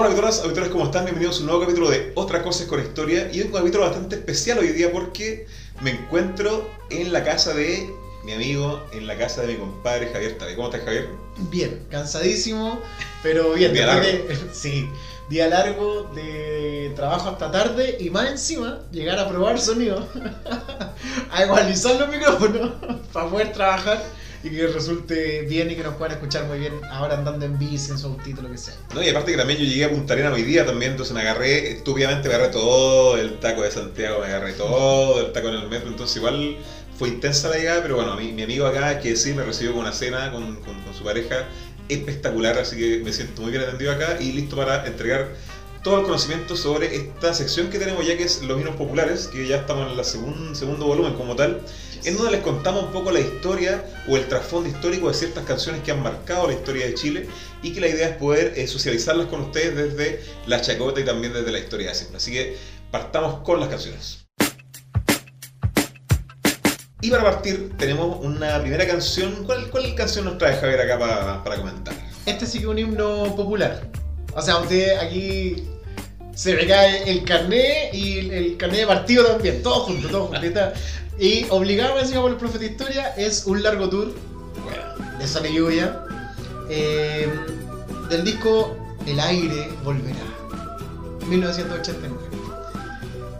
Hola auditores, auditores, ¿cómo están? Bienvenidos a un nuevo capítulo de Otra Cosa es con Historia y un capítulo bastante especial hoy día porque me encuentro en la casa de mi amigo, en la casa de mi compadre Javier Tabe. ¿Cómo estás Javier? Bien, cansadísimo, pero bien. Día largo. de- sí, día largo de trabajo hasta tarde y más encima llegar a probar sonido, a igualizar los micrófonos para poder trabajar y que resulte bien y que nos puedan escuchar muy bien ahora andando en bici, en su autito, lo que sea. No, y aparte que también yo llegué a Punta Arenas hoy día también, entonces me agarré, estúpidamente me agarré todo el taco de Santiago, me agarré todo el taco en el metro, entonces igual fue intensa la llegada, pero bueno, mi, mi amigo acá, que sí, me recibió con una cena con, con- con su pareja espectacular, así que me siento muy bien atendido acá y listo para entregar todo el conocimiento sobre esta sección que tenemos ya que es los vinos populares, que ya estamos en el segundo volumen como tal, en donde les contamos un poco la historia o el trasfondo histórico de ciertas canciones que han marcado la historia de Chile y que la idea es poder eh, socializarlas con ustedes desde la chacota y también desde la historia de siempre. Así que partamos con las canciones. Y para partir tenemos una primera canción. ¿Cuál, cuál canción nos trae Javier acá pa- para comentar? Este sí que es un himno popular. O sea, usted aquí se me cae el carné y el, el carné de partido también, todo junto, todo junto. Y obligado encima por el profe de historia es un largo tour. Bueno, de Sol y Lluvia eh, del disco El aire volverá 1989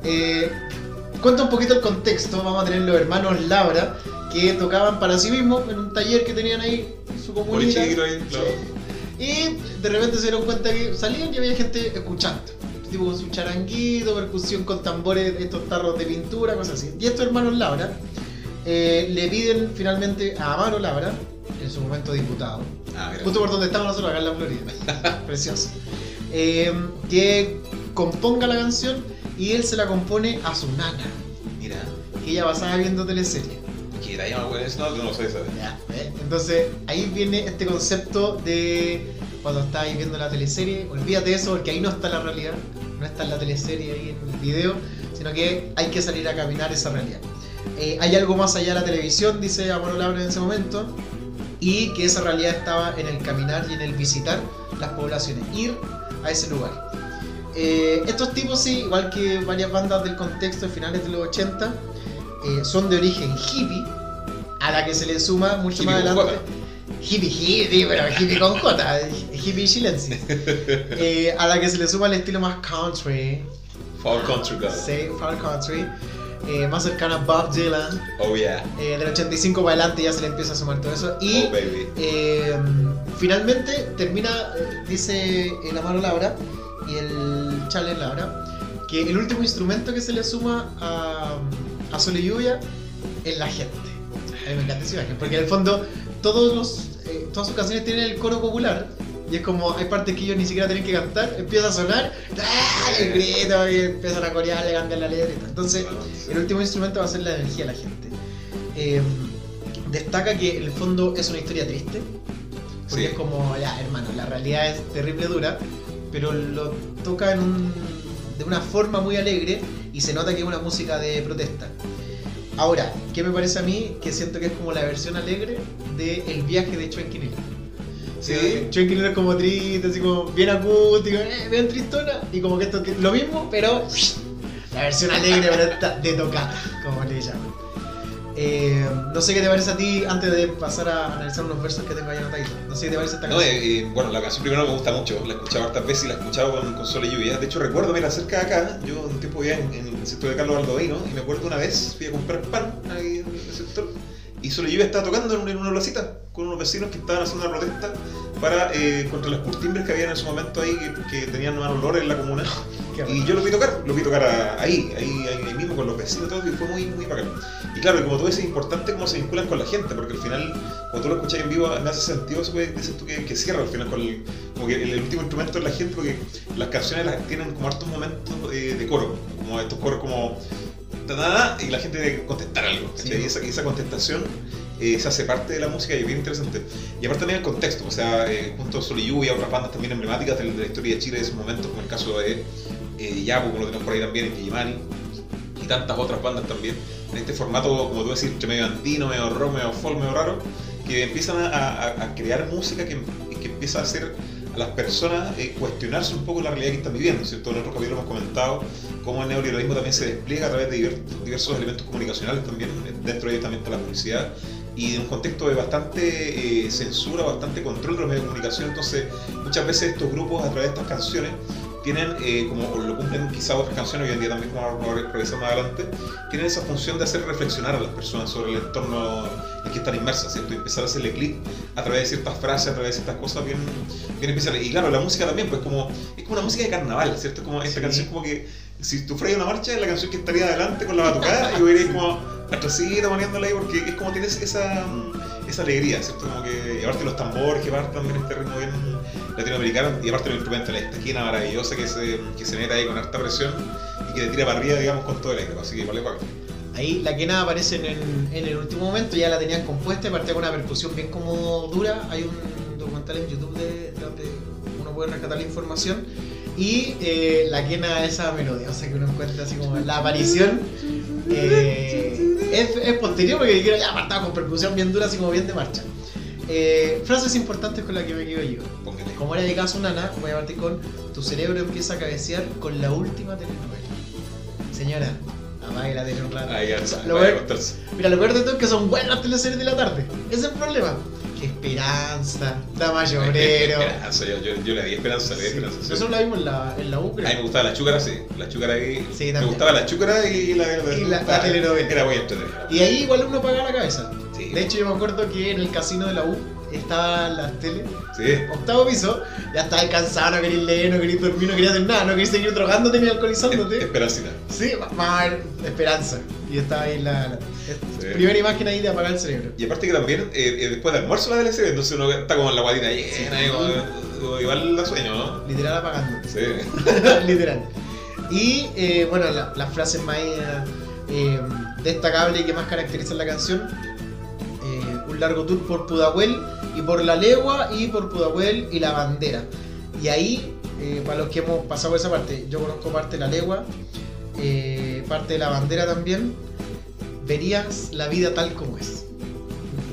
Eh, cuenta un poquito el contexto vamos a tener los hermanos Labra que tocaban para sí mismos en un taller que tenían ahí en su comunidad. ahí, claro. Y de repente se dieron cuenta que salían y había gente escuchando. Tipo su charanguito, percusión con tambores, estos tarros de pintura, cosas así. Y estos hermanos Labra eh, le piden finalmente a Amaro Labra, en su momento diputado, Ah, justo por donde estamos nosotros acá en la Florida, precioso, eh, que componga la canción y él se la compone a su nana, Mira. que ella pasaba viendo teleserie. ¿Qué era ya, güey? Eso no, no lo sé, ¿sabes? Ya, ¿ves? Entonces ahí viene este concepto de cuando estáis viendo la teleserie, olvídate de eso porque ahí no está la realidad, no está en la teleserie ahí en el video, sino que hay que salir a caminar esa realidad. Eh, hay algo más allá de la televisión, dice Amaro Labra en ese momento, y que esa realidad estaba en el caminar y en el visitar las poblaciones, ir a ese lugar. Eh, estos tipos, sí, igual que varias bandas del contexto de finales de los 80, eh, son de origen hippie, a la que se le suma mucho Hippie más adelante. Hippie, hippie, pero hippie con J, hippie chilensis. Eh, a la que se le suma el estilo más country, Fall Country Girl. sí, country, eh, más cercano a Bob Dylan. Oh yeah. Eh, del 85 para adelante ya se le empieza a sumar todo eso. Y Oh baby. eh, finalmente termina, eh, dice el Amaro Laura y el Charles Laura, que el último instrumento que se le suma a, a Sol y Lluvia es la gente. A mí me encanta esa imagen, porque en el fondo todos los, eh, todas sus canciones tienen el coro popular. Y es como, hay partes que ellos ni siquiera tienen que cantar, empieza a sonar, ¡ah! el grito, y empiezan a corear, le cambian la letra. Entonces, el último instrumento va a ser la energía de la gente. Eh, destaca que en el fondo es una historia triste, porque Sí. es como, ya, hermano, la realidad es terrible dura, pero lo toca en un- de una forma muy alegre y se nota que es una música de protesta. Ahora, ¿qué me parece a mí? Que siento que es como la versión alegre de El viaje de Chuenquinil. Sí. Chuenquinil es como triste, así como bien acústico, eh, bien tristona, y como que esto es lo mismo, pero la versión alegre de tocata, como le llaman. Eh, no sé qué te parece a ti antes de pasar a analizar unos versos que tengo ahí anotaditos. No sé qué te parece esta No, canción. eh, eh, bueno, la canción primero me gusta mucho, la he escuchado hartas veces y la he escuchado con, con Sol y Lluvia. De hecho, recuerdo, mira, cerca de acá, yo un tiempo vivía en, en el sector de Carlos Baldovino y me acuerdo una vez, fui a comprar pan ahí en el sector y Sol y Lluvia estaba tocando en una, en una placita con unos vecinos que estaban haciendo una protesta para, eh, contra las curtimbres que había en ese momento ahí que, que tenían mal olor en la comuna. Y yo lo vi tocar, lo vi tocar a- ahí, ahí, ahí, mismo con los vecinos y todo, y fue muy, muy bacán. Y claro, como tú dices, es importante cómo se vinculan con la gente, porque al final, cuando tú lo escuchas en vivo, me hace sentido eso que dices tú que, que cierra al final con el, como que el, el último instrumento es la gente, porque las canciones las tienen como hartos momentos eh, de coro, como estos coros como ta, y la gente debe contestar algo, Sí. ¿cachai? y, esa, contestación eh, se hace parte de la música y es bien interesante. Y aparte también el contexto, o sea, eh, junto a Sol y Lluvia, otras bandas también emblemáticas de, la- historia de Chile de esos momentos, como el caso de eh, como lo tenemos por ahí también, en Yimani, y tantas otras bandas también, en este formato, como tú decís, entre medio antino, medio rock, medio folk, medio raro, que empiezan a, a- a crear música que, que empieza a ser las personas eh, cuestionarse un poco la realidad que están viviendo, ¿cierto? En otros capítulos hemos comentado cómo el neoliberalismo también se despliega a través de diversos elementos comunicacionales también, dentro de ellos también está la publicidad, y de un contexto de bastante eh, censura, bastante control de los medios de comunicación, entonces muchas veces estos grupos a través de estas canciones tienen, eh, como lo cumplen quizá otras canciones, hoy en día también como vamos a revisar más adelante, tienen esa función de hacer reflexionar a las personas sobre el entorno en que están inmersas, ¿cierto? Y empezar a hacerle clic a través de ciertas frases, a través de ciertas cosas bien, bien especiales. Y claro, la música también, pues como, es como una música de carnaval, ¿cierto? Como esta canción como que, si tú fueras una marcha, es la canción que estaría adelante con la batucada y iréis como atrasito poniéndola ahí porque es como tienes esa, esa alegría, ¿cierto? Como que, aparte los tambores que partan también este ritmo bien latinoamericano y aparte los instrumentos, la esquina maravillosa que se, que se mete ahí con harta presión y que te tira para arriba, digamos, con todo el aire, así que igual es Ahí la quena aparece en en el último momento, ya la tenían compuesta y partía con una percusión bien como dura. Hay un documental en YouTube de, donde uno puede rescatar la información. Y eh, la quena esa melodiosa que uno encuentra así como la aparición eh, es, es, posterior porque quiero ya apartado con percusión bien dura, así como bien de marcha. Eh, frases importantes con las que me quedo yo. Como era de caso nana, voy a partir con tu cerebro empieza a cabecear con la última telenovela. Señora, apague la tele un rato. Ahí ya lo Mira, lo peor de todo es que son buenas teleseries de la tarde. Ese es el problema. Esperanza, Dama Llorero. Esperanza, yo, yo, yo, le di esperanza, le di esperanza. Sí. Nosotros la vimos en la, en la U, A mí me gustaba la chúcara, sí. La chúcara. Sí, también. Me gustaba la chúcara y la, y la, la telenovela. Era muy entretenida. Y ahí igual uno paga la cabeza. Sí. De hecho, yo me acuerdo que en el casino de la U estaban las tele. Sí. Octavo piso, ya estás cansado, no querías leer, no querías dormir, no querías hacer nada, no querías seguir drogándote ni alcoholizándote. Esperancita. Sí, vamos a ver, esperanza. Y estaba ahí la, la sí. primera imagen ahí de apagar el cerebro. Y aparte que también, eh, eh después de almuerzo la DLC, entonces uno está como en la guatita llena, sí. como, igual la sueño, ¿no? Literal apagando. Sí. Literal. Y eh, bueno, la, las frases más eh, destacables y que más caracterizan la canción, un largo tour por Pudahuel y por la legua y por Pudahuel y la bandera. Y ahí, eh, para los que hemos pasado esa parte, yo conozco parte de la legua, eh, parte de la bandera también, verías la vida tal como es.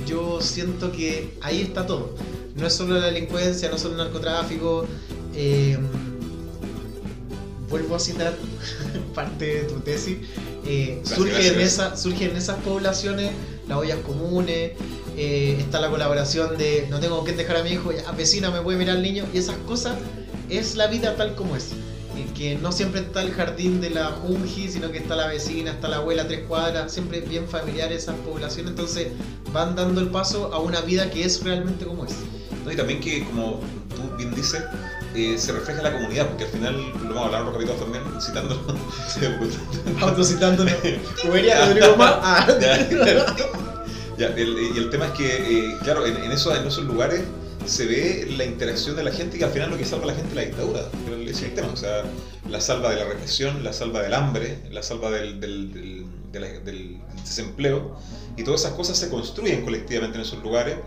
Yo siento que ahí está todo. No es solo la delincuencia, no es solo el narcotráfico. Eh, vuelvo a citar parte de tu tesis. Eh, surge, En esa, surge en esas poblaciones las ollas comunes, eh, está la colaboración de no tengo que dejar a mi hijo, a vecina me puede mirar al niño, y esas cosas es la vida tal como es. que no siempre está el jardín de la Junji, sino que está la vecina, está la abuela tres cuadras, siempre bien familiar esas poblaciones, entonces van dando el paso a una vida que es realmente como es. y también que, como tú bien dices, eh, se refleja en la comunidad, porque al final, lo vamos a hablar en los capítulos también, citándolo. Autocitándolo. Comería Rodrigo más. Ya, el, y el tema es que, eh, claro, en, en, esos, en esos lugares se ve la interacción de la gente que al final lo que salva a la gente es la dictadura. Es el tema, o sea, la salva de la represión, la salva del hambre, la salva del, del, del, del desempleo y todas esas cosas se construyen colectivamente en esos lugares.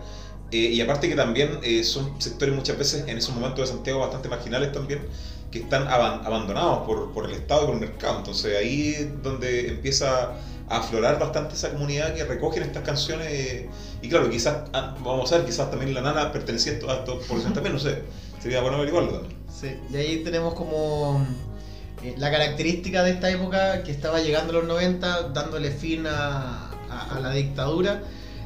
Eh, y aparte que también eh, son sectores muchas veces en esos momentos de Santiago bastante marginales también, que están aban abandonados por, por, el Estado y por el mercado. Entonces ahí es donde empieza aflorar bastante esa comunidad que recogen estas canciones. y claro, quizás, ah, vamos a ver, quizás también la nana pertenecía a estos porcentajes también, no sé. Sería bueno averiguarlo también. Sí, y ahí tenemos como eh, la característica de esta época que estaba llegando a los 90, dándole fin a, a, a la dictadura.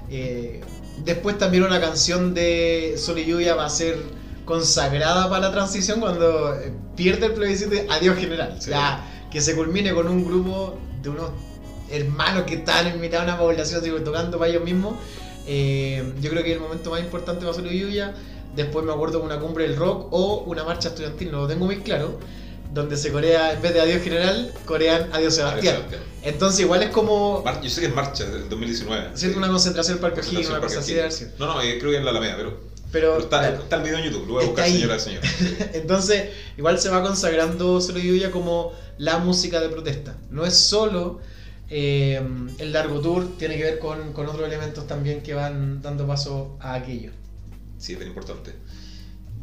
Eh, después también una canción de Sol y Lluvia va a ser consagrada para la transición cuando eh, pierde el plebiscito Adiós General. Sí. Ya, que se culmine con un grupo de unos hermanos que estaban en mitad de una población digo, tocando para ellos mismos. Eh, yo creo que el momento más importante va a ser Lluvia. Después me acuerdo de una cumbre del rock o una marcha estudiantil, no lo tengo muy claro, donde se corea, en vez de Adiós General, corean Adiós Sebastián. Adiós, Sebastián. Entonces igual es como... Yo sé que es marcha del 2019. Sí, una concentración para el una cosa así. No, no, eh, creo que en la Alameda, pero... Pero, pero está, claro, está, el video en YouTube, lo voy a buscar señora señor. Entonces, igual se va consagrando Solo Lluvia como la música de protesta. No es solo eh, el largo tour tiene que ver con, con, otros elementos también que van dando paso a aquello. Sí, es bien importante.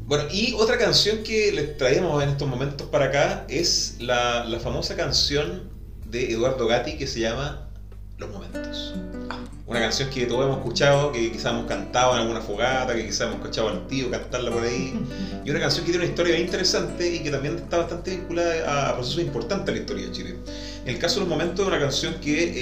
Bueno, y otra canción que les traemos en estos momentos para acá es la, la famosa canción de Eduardo Gatti que se llama Los Momentos. Una canción que todos hemos escuchado, que quizás hemos cantado en alguna fogata, que quizás hemos escuchado al tío cantarla por ahí. Y una canción que tiene una historia bien interesante y que también está bastante vinculada a procesos importantes de la historia de Chile. En el caso de los momentos, una canción que eh,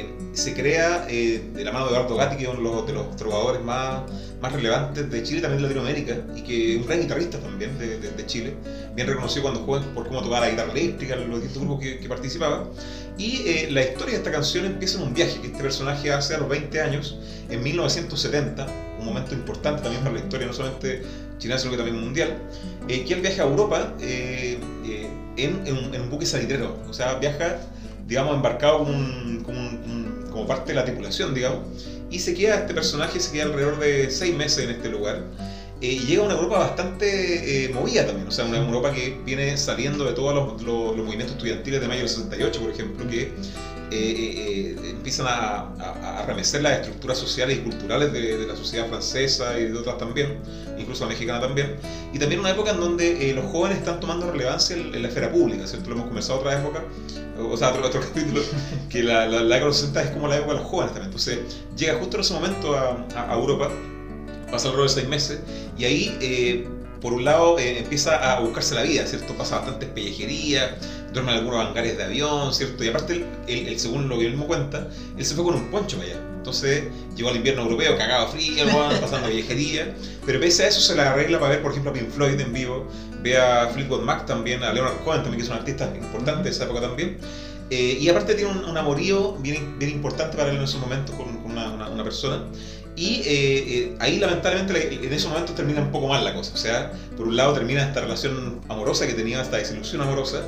eh, se crea eh, de la mano de Eduardo Gatti, que es uno de los, de los trovadores más, más relevantes de Chile, y también de Latinoamérica, y que es un gran guitarrista también de, de, de Chile, bien reconocido cuando joven por cómo tocaba la guitarra eléctrica, los distintos grupos que, que participaba. Y eh, la historia de esta canción empieza en un viaje que este personaje hace a los 20 años, en 1970, un momento importante también para la historia, no solamente chilena, sino que también mundial, eh, que él viaja a Europa eh, eh, en, en, en, un, buque salitrero, o sea, viaja, digamos, embarcado como, un, como, un, como parte de la tripulación, digamos, y se queda, este personaje se queda alrededor de seis meses en este lugar. Eh, y llega a una Europa bastante eh, movida también, o sea, una Europa que viene saliendo de todos los, los, los movimientos estudiantiles de mayo del 68, por ejemplo, que eh, empiezan a, a, a, remecer las estructuras sociales y culturales de, de, la sociedad francesa y de otras también, incluso la mexicana también, y también una época en donde los jóvenes están tomando relevancia en, en, la esfera pública, ¿cierto? Lo hemos conversado otra época, o sea, otro, otro capítulo, que la, la, la, época de los 60 es como la época de los jóvenes también, entonces llega justo en ese momento a, a Europa, pasa alrededor de seis meses, y ahí, eh, por un lado, eh, empieza a buscarse la vida, ¿cierto? Pasa bastantes pellejerías, duerme en algunos hangares de avión, ¿cierto? Y aparte, él, él, él, según lo que él mismo cuenta, él se fue con un poncho para allá. Entonces, llegó al invierno europeo, cagado frío, pasando pellejería, pero pese a eso se la arregla para ver, por ejemplo, a Pink Floyd en vivo, ve a Fleetwood Mac también, a Leonard Cohen también, que es un artista importante de esa época también. Eh, y aparte tiene un, un amorío bien, bien, importante para él en esos momentos con, con una, una, una persona y eh, eh, ahí lamentablemente en ese momento termina un poco mal la cosa. O sea, por un lado termina esta relación amorosa que tenía, esta desilusión amorosa,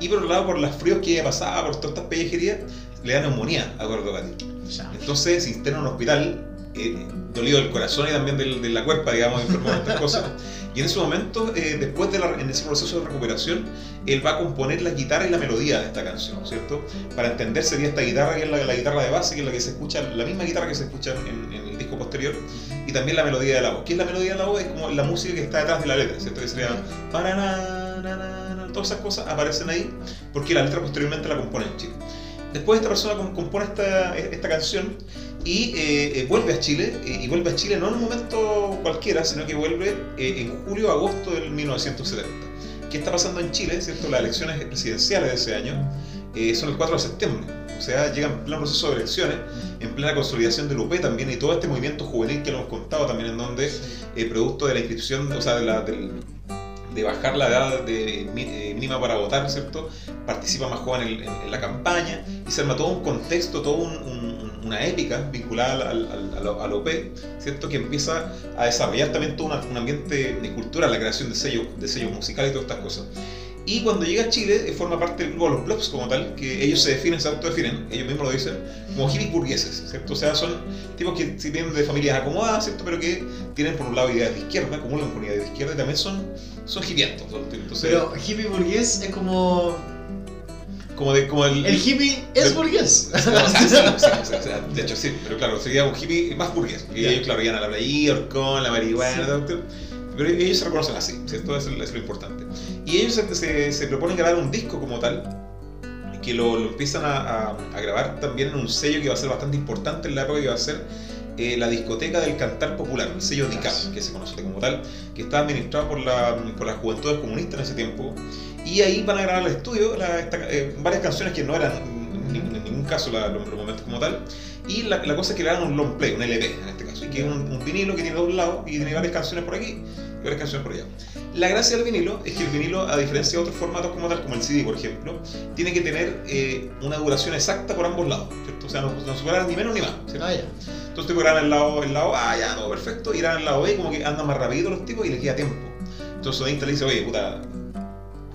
y por otro lado por los fríos que pasaba, por todas estas pellejerías, le da neumonía a Eduardo Gatti. Entonces se interna en un hospital, eh, dolido del corazón y también del, de la cuerpa, digamos, enfermo de estas cosas. Y en ese momento, eh, después de la, en ese proceso de recuperación, él va a componer la guitarra y la melodía de esta canción, ¿cierto? Para entender sería esta guitarra que es la, la guitarra de base, que es la que se escucha, la misma guitarra que se escucha en, en, el disco posterior, y también la melodía de la voz. ¿Qué es la melodía de la voz? Es como la música que está detrás de la letra, ¿cierto? Que sería todas esas cosas aparecen ahí, porque la letra posteriormente la compone en Chile. Después esta persona compone esta, esta canción y eh, eh, vuelve a Chile, eh, y vuelve a Chile no en un momento cualquiera, sino que vuelve eh, en julio agosto del 1970. ¿Qué está pasando en Chile? ¿cierto? Las elecciones presidenciales de ese año eh, son el 4 de septiembre, o sea, llega en pleno proceso de elecciones, en plena consolidación del UP también, y todo este movimiento juvenil que lo hemos contado también, en donde, producto de la inscripción, o sea, de la, del, de bajar la edad eh, mínima para votar, ¿cierto? Participa más joven en, la campaña y se arma todo un contexto, un, una épica vinculada al, al, al, OP, ¿cierto? Que empieza a desarrollar también todo un ambiente de cultura, la creación de sellos de sello musicales y todas estas cosas. Y cuando llega a Chile, eh, forma parte del grupo de los Blobs como tal, que ellos se definen, se autodefinen, ellos mismos lo dicen, como hippies burgueses, ¿cierto? O sea, son tipos que vienen de familias acomodadas, ¿cierto? Pero que tienen por un lado ideas de izquierda, comulgan con ideas de izquierda y también son, son hipientos. Entonces, Pero hippie burgués es como... Como, de, como el, el hippie es burgués. No, sí, sí, sí, de hecho, sí, pero claro, sería un hippie más burgués. Y ellos, claro, iban a la playa, Orcón, la marihuana, doctor pero ellos se reconocen así, ¿cierto? Eso es lo importante. Y ellos se, se, proponen grabar un disco como tal, que lo, lo empiezan a, a, a, grabar también en un sello que va a ser bastante importante en la época que va a ser eh, la discoteca del cantar popular, el sello DICAP, que se conoce como tal, que está administrado por, la, por las juventudes comunistas en ese tiempo. Y ahí van a grabar al estudio la, esta, eh, varias canciones que no eran en, en ningún caso la, los, los momentos como tal. Y la, la, cosa es que le dan un long play, un LP en este caso, y que es un, un vinilo que tiene dos lados y tiene varias canciones por aquí y varias canciones por allá. La gracia del vinilo es que el vinilo, a diferencia de otros formatos como tal, como el CD por ejemplo, tiene que tener eh, una duración exacta por ambos lados, ¿cierto? O sea, no, no superar ni menos ni más, ¿cierto? Ah, ya. Entonces te graban el lado, el lado A, ya, no, perfecto, y graban el lado B, como que andan más rápido los tipos y les queda tiempo. Entonces el sonista le dice, oye, puta,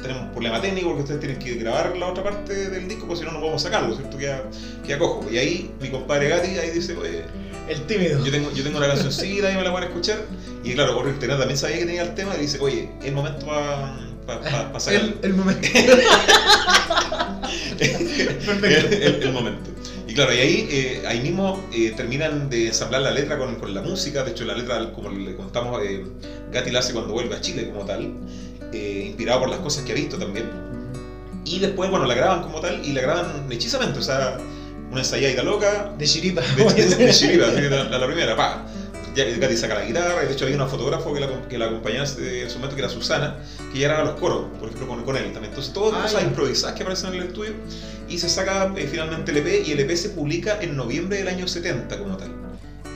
tenemos un problema técnico porque ustedes tienen que grabar la otra parte del disco, porque si no, no podemos sacarlo, ¿cierto? Queda, queda cojo. Y ahí mi compadre Gatti ahí dice, oye, el tímido. Yo tengo, yo tengo una cancioncita y me la van a escuchar. Y claro, Borja Internet también sabía que tenía el tema y dice, oye, el momento para pa, pa, pa sacar. El, el momento. Perfecto. El, el, momento. Y claro, y ahí, eh, ahí mismo eh, terminan de ensamblar la letra con, con, la música. De hecho, la letra, como le contamos, eh, Gatti la hace cuando vuelve a Chile como tal, inspirado por las cosas que ha visto también. Y después, bueno, la graban como tal y la graban hechizamente. O sea, una ensayadita loca, De chiripa. de, de, de chiripa, la, primera, pa. Ya, saca la guitarra, y de hecho había una fotógrafo que la, que la acompañaba en su momento, que era Susana, que ya grababa los coros, por ejemplo, con, con él también. Entonces, todas Ah, cosas improvisadas que aparecen en el estudio, y se saca eh, finalmente el EP, y el EP se publica en noviembre del año 70 como tal.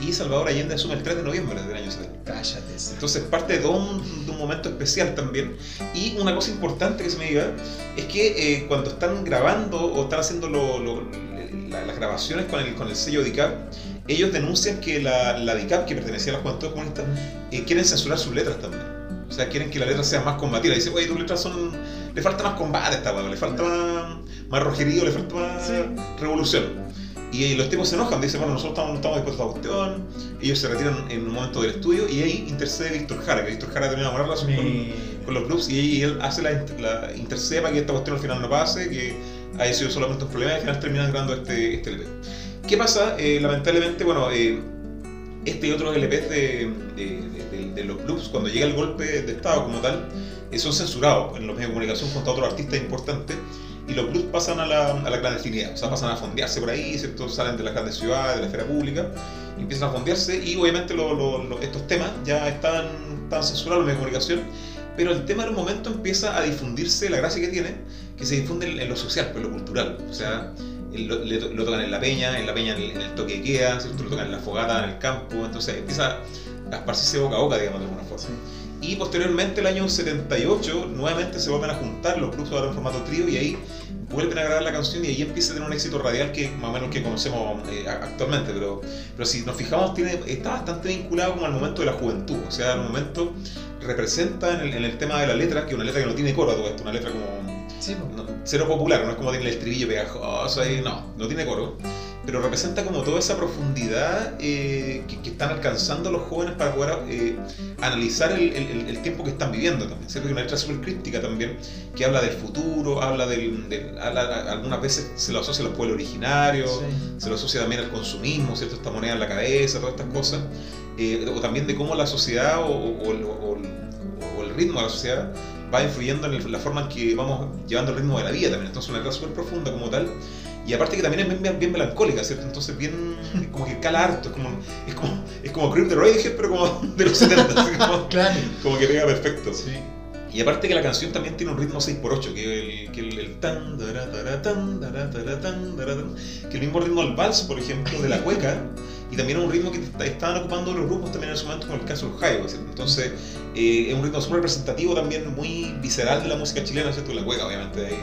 Y Salvador Allende asume el 3 de noviembre del año 70. Cállate. Entonces parte de todo un, de un momento especial también. Y una cosa importante que se me diga es que eh, cuando están grabando o están haciendo lo- lo- la- las grabaciones con el, con el sello DICAP, ellos denuncian que la, la DICAP, que pertenecía a la Juventud Comunista, eh, quieren censurar sus letras también. O sea, quieren que las letras sean más combativas. Dicen, oye, tus letras son... Le falta más combate a esta weá, le falta más, más rojerío, le falta más Sí. revolución. Y los tipos se enojan, dicen, bueno, nosotros estamos, no estamos dispuestos a cuestión. Ellos se retiran en un momento del estudio y ahí intercede Víctor Jara, que Víctor Jara tenía una buena relación con, con los clubs y, y él hace la, la intercede para que esta cuestión al final no pase, que haya sido solamente un problema y al final terminan grabando este, este LP. ¿Qué pasa? Eh, lamentablemente, bueno, eh, este y otros LPs de, de- de- de los clubs, cuando llega el golpe de Estado como tal, eh, son censurados en los medios de comunicación junto a otros artistas importantes y los clubs pasan a la, a la clandestinidad, o sea, pasan a fondearse por ahí, ¿cierto? salen de las grandes ciudades, de la esfera pública, y empiezan a fondearse y obviamente lo- lo- lo- estos temas ya están, están censurados en los medios de comunicación, pero el tema en un momento empieza a difundirse, la gracia que tiene, que se difunde en, lo social, pero en lo cultural, o sea, lo, le lo tocan en la peña, en la peña en el, en el toque de queda, ¿cierto? lo tocan en la fogata, en el campo, entonces empieza a esparcirse boca a boca, digamos, de alguna forma. Sí. Y posteriormente, el año 78, nuevamente se vuelven a juntar los grupos ahora en formato trío y ahí vuelven a grabar la canción y ahí empieza a tener un éxito radial que más o menos que conocemos eh, actualmente. Pero, pero si nos fijamos, tiene, está bastante vinculado como al momento de la juventud. O sea, el momento representa en el, en el tema de la letra, que una letra que no tiene coro esto, una letra como Sí, no, cero popular, no es como tiene el estribillo pegajoso ahí, no, no tiene coro, pero representa como toda esa profundidad eh, que, que están alcanzando los jóvenes para poder eh, analizar el, el- el tiempo que están viviendo también, ¿cierto? Una letra súper crítica también, que habla del futuro, habla del, del- habla- algunas veces se lo asocia a los pueblos originarios, Sí. se lo asocia también al consumismo, ¿cierto? Esta moneda en la cabeza, todas estas cosas. Eh, o también de cómo la sociedad o- o- o- o el ritmo de la sociedad va influyendo en la forma en que vamos llevando el ritmo de la vida también. Entonces, una letra súper profunda como tal. Y aparte que también es bien, bien- melancólica, ¿cierto? Entonces, bien. como que cala harto. Es como, es como, es como Creep de Radiohead, pero como de los 70. así como, Claro. como que pega perfecto. Sí. Y aparte que la canción también tiene un ritmo 6x8, que el, que el, el tan, dara, tara, tan, tara, tan, que el mismo ritmo del vals, por ejemplo, de la cueca, y también es un ritmo que est- estaban ocupando los grupos también en ese momento, con el caso del Jaiba. Entonces, eh, es un ritmo súper representativo también, muy visceral de la música chilena, ¿cierto? La cueca, obviamente, ahí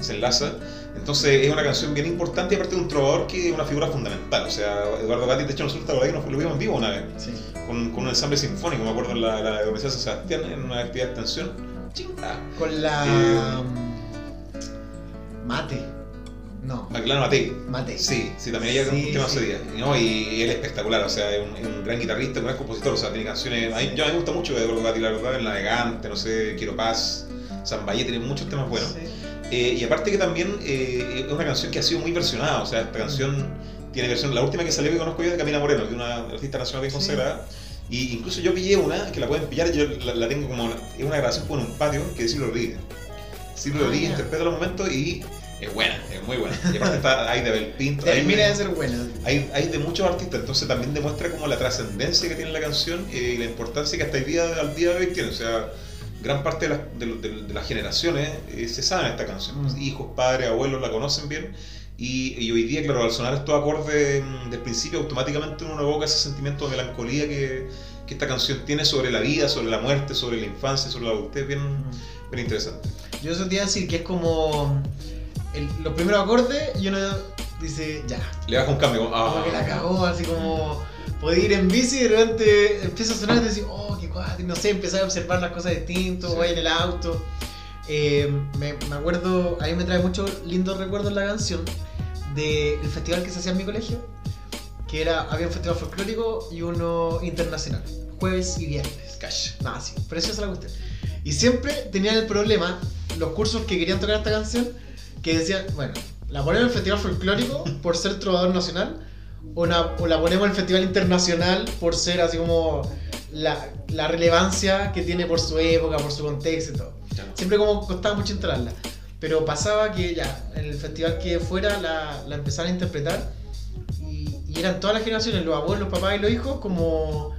se enlaza. Entonces, es una canción bien importante, y aparte de un trovador que es una figura fundamental. O sea, Eduardo Gatti, de hecho, nosotros ¿te nos- lo vimos en vivo una vez Sí. con, con un ensamble sinfónico, me acuerdo en la, la Universidad de San Sebastián, en una actividad de extensión. Con la. Eh. Mate. No. McLaren Matei. Mate. Sí, sí, también ella Sí, un tema sí. no, y, él es espectacular, o sea, es un, es un gran guitarrista, un gran compositor, o sea, tiene canciones. A mí, yo me gusta mucho de Gatti, la verdad, El Navegante, no sé, Quiero Paz, San Valle, tiene muchos temas buenos. Sí. Eh, y aparte que también eh, es una canción que ha sido muy versionada, o sea, esta canción tiene versión, la última que salió que conozco yo es de Camila Moreno, que es una artista nacional bien Sí. consagrada. Y incluso yo pillé una que la pueden pillar, yo la, la tengo como, es una grabación como en un patio que es Silvio Rodríguez. Silvio Rodríguez interpreta los momentos y es buena, es muy buena. Y aparte está ahí de Belpinto, hay, Termina de ser buena. hay, hay de muchos artistas, entonces también demuestra como la trascendencia que tiene la canción eh, y la importancia que hasta el día, al día de hoy tiene. O sea, gran parte de las, de, de- de las generaciones eh, se saben esta canción. Mm. Hijos, padres, abuelos la conocen bien. Y, y hoy día, claro, al sonar estos acordes mm, del principio, automáticamente uno evoca ese sentimiento de melancolía que, que esta canción tiene sobre la vida, sobre la muerte, sobre la infancia, sobre la adultez, bien, bien interesante. Yo eso te iba a decir que es como. el- los primeros acordes y uno dice, ya. Le baja un cambio, ah, Como que la cagó, así como. Podía ir en bici y de repente empieza a sonar y decir, oh, qué cuadro, no sé, empezar a observar las cosas distintas, Sí. ahí en el auto. Eh, me, me acuerdo, a mí me trae muchos lindos recuerdos la canción del festival que se hacía en mi colegio, que era, había un festival folclórico y uno internacional, jueves y viernes. Cash. Nada, sí, preciosa la cuestión. Y siempre tenían el problema, los cursos que querían tocar esta canción, que decían, bueno, la ponemos en el Festival Folclórico por ser trovador nacional, o, la- o la ponemos en el Festival Internacional por ser así como la, la relevancia que tiene por su época, por su contexto y todo. Siempre como costaba mucho instalarla. Pero pasaba que ya, en el festival que fuera la, la empezaron a interpretar y eran todas las generaciones, los abuelos, los papás y los hijos, como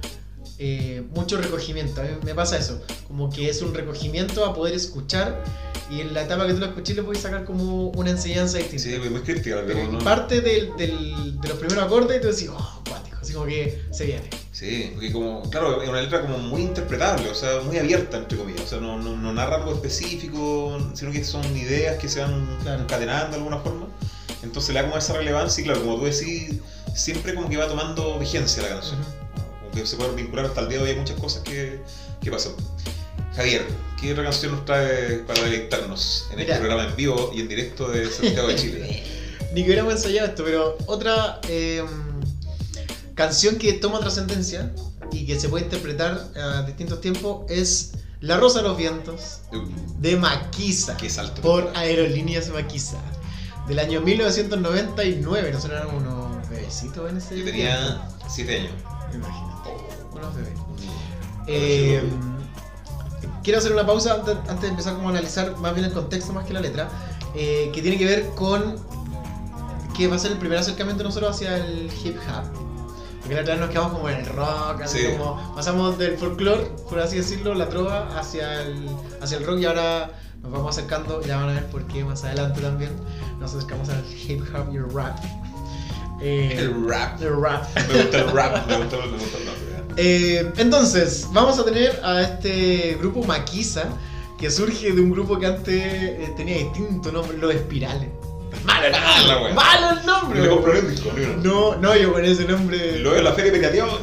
eh, mucho recogimiento. A mí me pasa eso, como que es un recogimiento a poder escuchar y en la etapa que tú lo escuches le puedes sacar como una enseñanza distinta. Sí, muy crítica, pero no. Parte del, del- de los primeros acordes y tú decís, oh, cuático, así como que se viene. Sí, porque como, claro, es una letra como muy interpretable, o sea, muy abierta, entre comillas. O sea, no, no, no narra algo específico, sino que son ideas que se van Claro. encadenando de alguna forma. Entonces le da como esa relevancia y claro, como tú decís, siempre como que va tomando vigencia la canción. Como que se puede vincular hasta el día de hoy hay muchas cosas que, que pasan. Javier, ¿qué otra canción nos trae para deleitarnos en este programa en vivo y en directo de Santiago de Chile? Ni que hubiéramos ensayado esto, pero otra eh, canción que toma trascendencia y que se puede interpretar a distintos tiempos es La Rosa de los Vientos de Maquisa Qué salto. por Aerolíneas Maquisa del año 1999. Nosotros éramos unos bebecitos en ese Yo tenía 7 años. Imagínate, unos bebés. Eh, quiero hacer una pausa antes, antes de empezar como a analizar más bien el contexto más que la letra, eh, que tiene que ver con que va a ser el primer acercamiento de nosotros hacia el hip hop. Porque la otra vez nos quedamos como en el rock, así Sí. como pasamos del folclore, por así decirlo, la trova, hacia el, hacia el rock y ahora nos vamos acercando, ya van a ver por qué más adelante también, nos acercamos al hip hop y el rap. Eh, El rap. el rap. Me gusta el rap, me gusta, me gusta el rap. Eh, entonces, vamos a tener a este grupo Maquisa, que surge de un grupo que antes eh, tenía distinto nombre, Los Espirales. Malo el nombre. Malo el No nombre. disco. No, no, yo con ese nombre. Veo en la feria pirateado,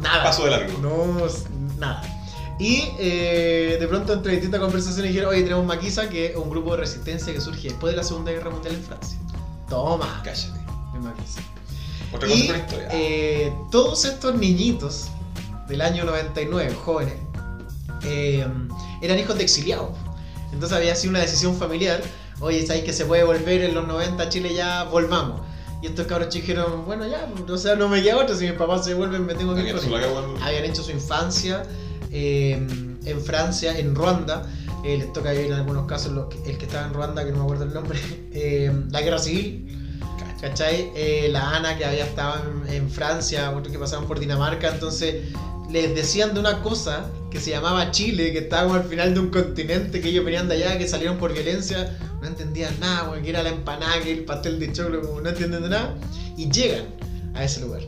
Nada. paso de largo. No, nada. Y eh, de pronto entre distintas conversaciones dijeron, oye, tenemos Maquisa, que es un grupo de resistencia que surge después de la Segunda Guerra Mundial en Francia. Toma. Cállate. de Maquisa. Otra cosa Y historia. eh, todos estos niñitos del año 99, jóvenes, eh, eran hijos de exiliados. Entonces había sido una decisión familiar. Oye, ¿sabes que se puede volver en los 90 a Chile? Ya volvamos. Y estos cabros chicos dijeron, bueno, ya, o sea, no me queda otra. Si mis papás se vuelven, me tengo que ir Alguien con se la ellos". cagó en- Habían hecho su infancia eh, en Francia, en Ruanda. Eh, les toca vivir en algunos casos los que- el que estaba en Ruanda, que no me acuerdo el nombre, eh, la guerra civil. ¿Cachai? Eh, la Ana que había estado en, en Francia, otros que pasaban por Dinamarca, entonces les decían de una cosa que se llamaba Chile, que estábamos al final de un continente, que ellos venían de allá, que salieron por violencia, no entendían nada, porque era la empanada, que el pastel de choclo, como no entienden de nada, y llegan a ese lugar.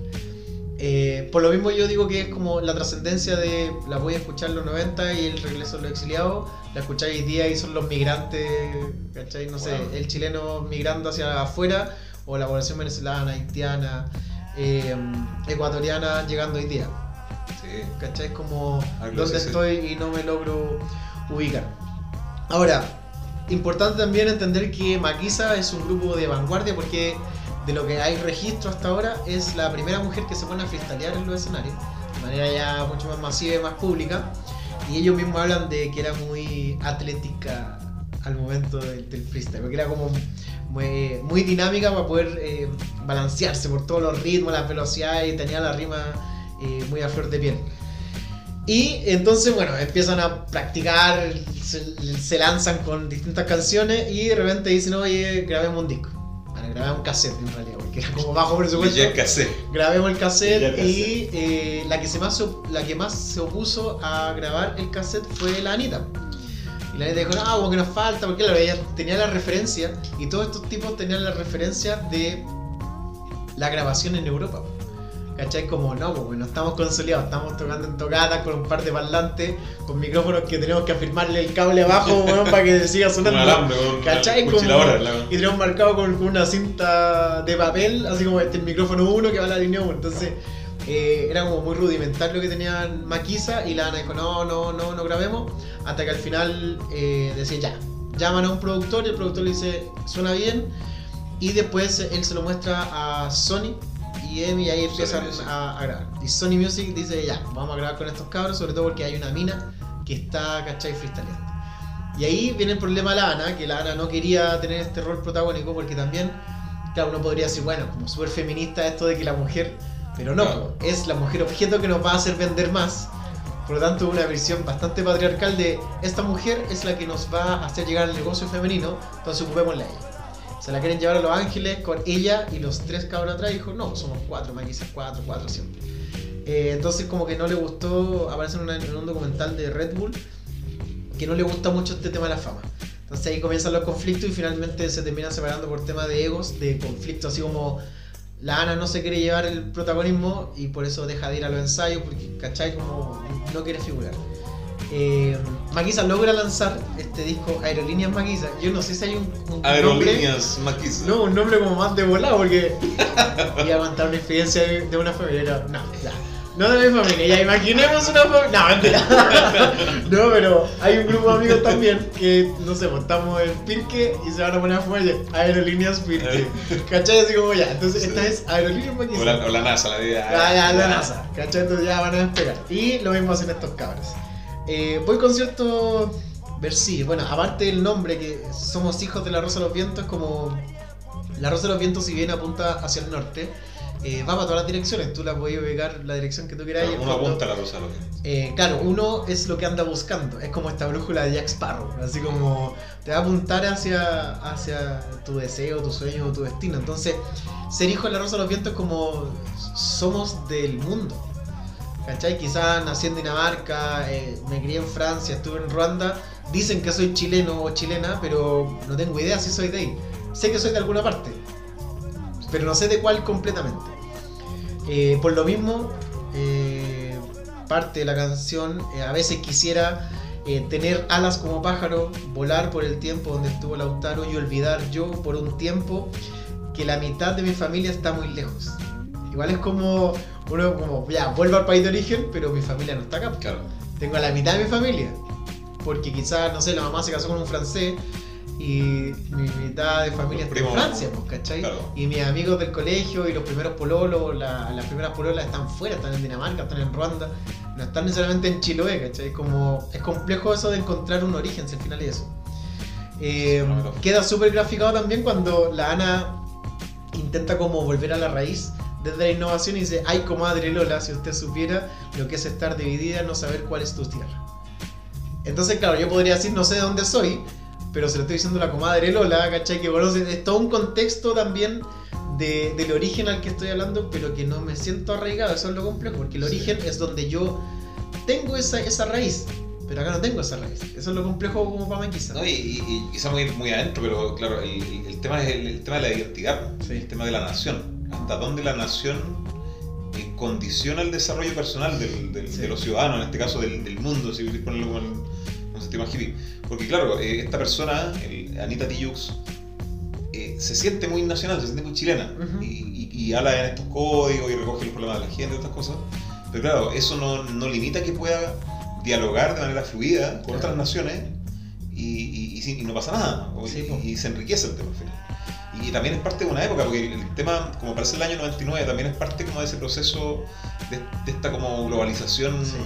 Eh, por lo mismo yo digo que es como la trascendencia de la voy a escuchar en los 90 y el regreso de los exiliados, la escucháis hoy día y son los migrantes, ¿cachai? No sé, el chileno migrando hacia afuera o la población venezolana, haitiana, eh, ecuatoriana llegando hoy día, Sí. ¿cachai? Como donde estoy y no me logro ubicar. Ahora, importante también entender que Maquisa es un grupo de vanguardia porque de lo que hay registro hasta ahora es la primera mujer que se pone a freestylear en los escenarios de manera ya mucho más masiva y más pública y ellos mismos hablan de que era muy atlética al momento del, del freestyle porque era como muy, muy dinámica para poder eh, balancearse por todos los ritmos, las velocidades y tenía la rima eh, muy a flor de piel. Y entonces, bueno, empiezan a practicar, se, se lanzan con distintas canciones y de repente dicen, oye, grabemos un disco. Bueno, grabemos un cassette en realidad, porque era como bajo presupuesto. Grabemos el cassette y eh, la, que se más, la que más se opuso a grabar el cassette fue la Anita. Y la Anita dijo, no, como que nos falta, porque claro, ella tenía la referencia y todos estos tipos tenían la referencia de la grabación en Europa. ¿Cachai? Como no, porque no estamos consolidados, estamos tocando en tocadas con un par de parlantes, con micrófonos que tenemos que afirmarle el cable abajo, weón, para que siga Un sonando. alambre con ¿Cachai? Como- Y tenemos marcado con, con una cinta de papel, así como este el micrófono 1 que va a la línea 1. Entonces, eh, era como muy rudimentario lo que tenían Maquisa y la Ana dijo, no, no, no, no grabemos. Hasta que al final eh, decía, ya, llaman a un productor y el productor le dice, suena bien. Y después él se lo muestra a Sony y Emi y ahí empiezan a, a grabar. Y Sony Music dice, ya, vamos a grabar con estos cabros, sobre todo porque hay una mina que está, ¿cachai? Freestyleando. Y ahí viene el problema de la Ana, que la Ana no quería tener este rol protagónico porque también, claro, uno podría decir, bueno, como súper feminista esto de que la mujer, pero no, Claro. es la mujer objeto que nos va a hacer vender más. Por lo tanto, una visión bastante patriarcal de esta mujer es la que nos va a hacer llegar al negocio femenino, entonces ocupémosla a ella. Se la quieren llevar a Los Ángeles con ella y los tres cabros atrás. Y dijo, no, somos cuatro, Maquisa, cuatro, cuatro siempre. Eh, entonces como que no le gustó, aparece en un documental de Red Bull, que no le gusta mucho este tema de la fama. Entonces ahí comienzan los conflictos y finalmente se terminan separando por tema de egos, de conflictos, así como la Ana no se quiere llevar el protagonismo y por eso deja de ir a los ensayos, porque, ¿cachai? Como no quiere figurar. Eh, Maquisa logra lanzar este disco Aerolíneas Maquisa. Yo no sé si hay un, un nombre. Aerolíneas Maquisa. No, un nombre como más de volado porque iba a contar una experiencia de, de una familia. No, ya. No de mi familia, ya imaginemos una familia. No, mentira. No, pero hay un grupo de amigos también que, no sé, pues estamos en Pirque y se van a poner a fumar Aerolíneas Pirque. ¿Cachai? Así como ya. Entonces, esta es Aerolíneas Maquisa. O la, o la NASA, la vida. Ya, ya, la NASA, ¿cachai? Entonces ya van a despegar. Y lo mismo hacen estos cabros. Eh, voy con cierto versillo. Bueno, aparte del nombre, que somos hijos de la Rosa de los Vientos, como la Rosa de los Vientos, si bien apunta hacia el norte, eh, va para todas las direcciones. Tú la puedes ubicar la dirección que tú quieras. en Uno apunta a la rosa, lo que. eh, claro, uno es lo que anda buscando. Es como esta brújula de Jack Sparrow. Así como te va a apuntar hacia, hacia tu deseo, tu sueño o tu destino. Entonces, ser hijo de la Rosa de los Vientos es como somos del mundo. ¿Cachai? Quizás nací en Dinamarca, eh, me crié en Francia, estuve en Ruanda. Dicen que soy chileno o chilena, pero no tengo idea si soy de ahí. Sé que soy de alguna parte, pero no sé de cuál completamente. Eh, por lo mismo, eh, parte de la canción, eh, a veces quisiera tener alas como pájaro, volar por el tiempo donde estuvo Lautaro y olvidar yo por un tiempo que la mitad de mi familia está muy lejos. Igual es como, uno como, ya, vuelvo al país de origen, pero mi familia no está acá. Claro. Tengo a la mitad de mi familia. Porque quizás, no sé, la mamá se casó con un francés y mi mitad de familia está en Francia, pues, ¿cachai? claro. Y mis amigos del colegio y los primeros pololos, la- las primeras pololas están fuera, están en Dinamarca, están en Ruanda, no están necesariamente en Chiloé, ¿cachai? Como, es complejo eso de encontrar un origen, si al final es eso. Eh, queda súper graficado también cuando la Ana intenta como volver a la raíz desde la innovación y dice, ay comadre Lola, si usted supiera lo que es estar dividida, no saber cuál es tu tierra. Entonces, claro, yo podría decir, no sé de dónde soy, pero se lo estoy diciendo a la comadre Lola, ¿cachai? Que conoce, es todo un contexto también de- del origen al que estoy hablando, pero que no me siento arraigado, eso es lo complejo, porque el Sí. origen es donde yo tengo esa, esa raíz, pero acá no tengo esa raíz. Eso es lo complejo como para Maquisa. No, y, y, y quizá muy, muy adentro, pero claro, el, el- el tema es el, el tema de la identidad, Sí. el tema de la nación. Hasta dónde la nación eh, condiciona el desarrollo personal del, del- Sí. de los ciudadanos, en este caso del, del mundo, si queréis ponerlo como en un sistema hippie. Porque claro, eh, esta persona, el- Anita Tijoux, eh, se siente muy nacional, se siente muy chilena y, y- y habla en estos códigos y recoge los problemas de la gente estas cosas. Pero claro, eso no, no limita que pueda dialogar de manera fluida con Claro. otras naciones y, y- no pasa nada. Sí, y, se enriquece el tema. al final. Y, también es parte de una época, porque el tema, como parece el año 99, también es parte como de ese proceso de, de esta como globalización. Sí.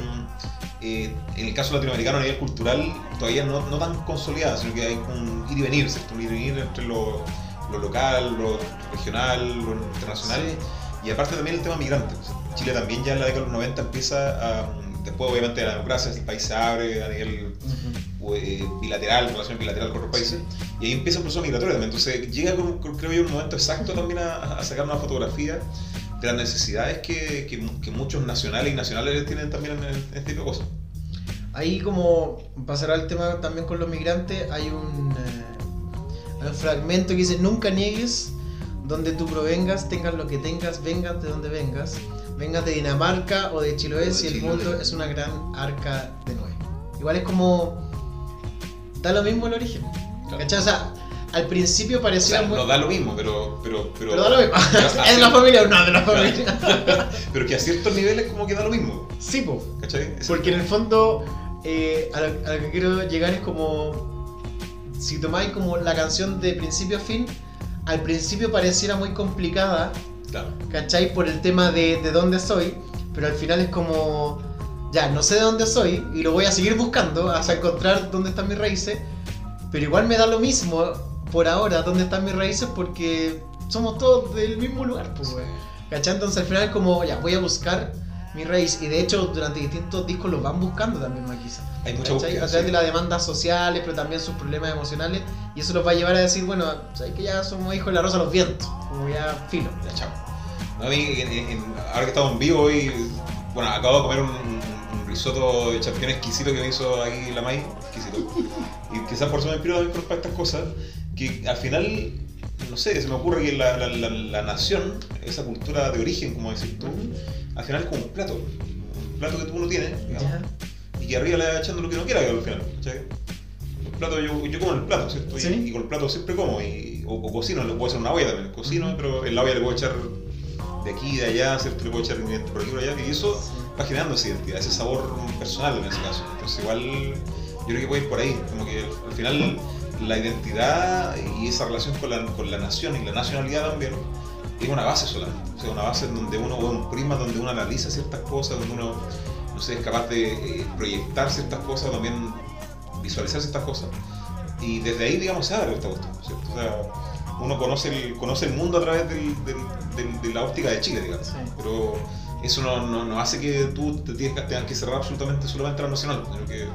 eh, en el caso latinoamericano a nivel cultural todavía no, no tan consolidada, sino que hay un ir y venir, ¿cierto? Un ir y venir entre lo, lo local, lo regional, lo internacional. Sí. Y aparte también el tema migrante. Chile también ya en la década de los 90 empieza a, después obviamente de la democracia, el país se abre a nivel. Eh, bilateral, relación bilateral con otros países, y ahí empieza un proceso migratorio también. Entonces llega, como, creo yo, un momento exacto también a, a sacar una fotografía de las necesidades que, que, que muchos nacionales y nacionales tienen también en, en este tipo de cosas. Ahí como pasará el tema también con los migrantes, hay un, eh, hay un fragmento que dice, nunca niegues donde tú provengas, tengas lo que tengas, vengas de donde vengas, vengas de Dinamarca o de Chiloé, O de si el mundo es una gran arca de Noé. Igual es como, da lo mismo el origen. ¿Cachai? O sea, al principio O parecía sea, muy... no da lo mismo, pero... Pero, pero, pero da lo mismo. ¿Es de la familia o no de la familia? pero que a ciertos niveles como que da lo mismo, sí, po. ¿cachai? Porque en el fondo, eh, a, lo, a lo que quiero llegar es como. Si tomáis como la canción de principio a fin, al principio pareciera muy complicada, Claro. ¿cachai? Por el tema de, de dónde soy, pero al final es como. Ya, no sé de dónde soy y lo voy a seguir buscando hasta encontrar dónde están mis raíces, pero igual me da lo mismo por ahora dónde están mis raíces porque somos todos del mismo lugar, pues, weón. ¿Cachai? Entonces al final es como, ya, voy a buscar mi raíz. Y de hecho, durante distintos discos los van buscando también Maquisa. Hay mucha búsqueda, A través sí. de las demandas sociales, pero también sus problemas emocionales. Y eso los va a llevar a decir, bueno, sabes que ya somos hijos de la rosa los vientos. Como ya filo. Ya, chao. No, a mí, en- en- ahora que estamos en vivo hoy, bueno, acabo de comer un risotto de champiñón exquisito que me hizo ahí la May, exquisito. Y quizás por eso me inspiro también para estas cosas, que al final, no sé, se me ocurre que la, la- la- la nación, esa cultura de origen, como decís tú, al final es como un plato, un plato que tú no tienes, digamos, y que arriba le vas echando lo que no quiera al final, ¿cachai? El plato, yo, yo como en el plato, ¿cierto? Y- Sí. Y, con el plato siempre como, y, o, o cocino, le puedo hacer una olla también, cocino, pero en la olla le puedo echar de aquí, de allá, ¿cierto? Le puedo echar por aquí, por allá, y eso va generando esa identidad, ese sabor personal en ese caso. Entonces igual yo creo que puede ir por ahí, como que al final la identidad y esa relación con la, con la nación y la nacionalidad también es una base solamente, o sea, una base en donde uno, un prisma donde uno analiza ciertas cosas, donde uno, no sé, es capaz de eh, proyectar ciertas cosas, también visualizar ciertas cosas, y desde ahí, digamos, se abre esta cuestión, ¿cierto? O sea, uno conoce el, conoce el mundo a través del- del- del- de la óptica de Chile, digamos, Sí. pero eso no, no, no hace que tú te tengas que cerrar absolutamente solamente a lo nacional, sino que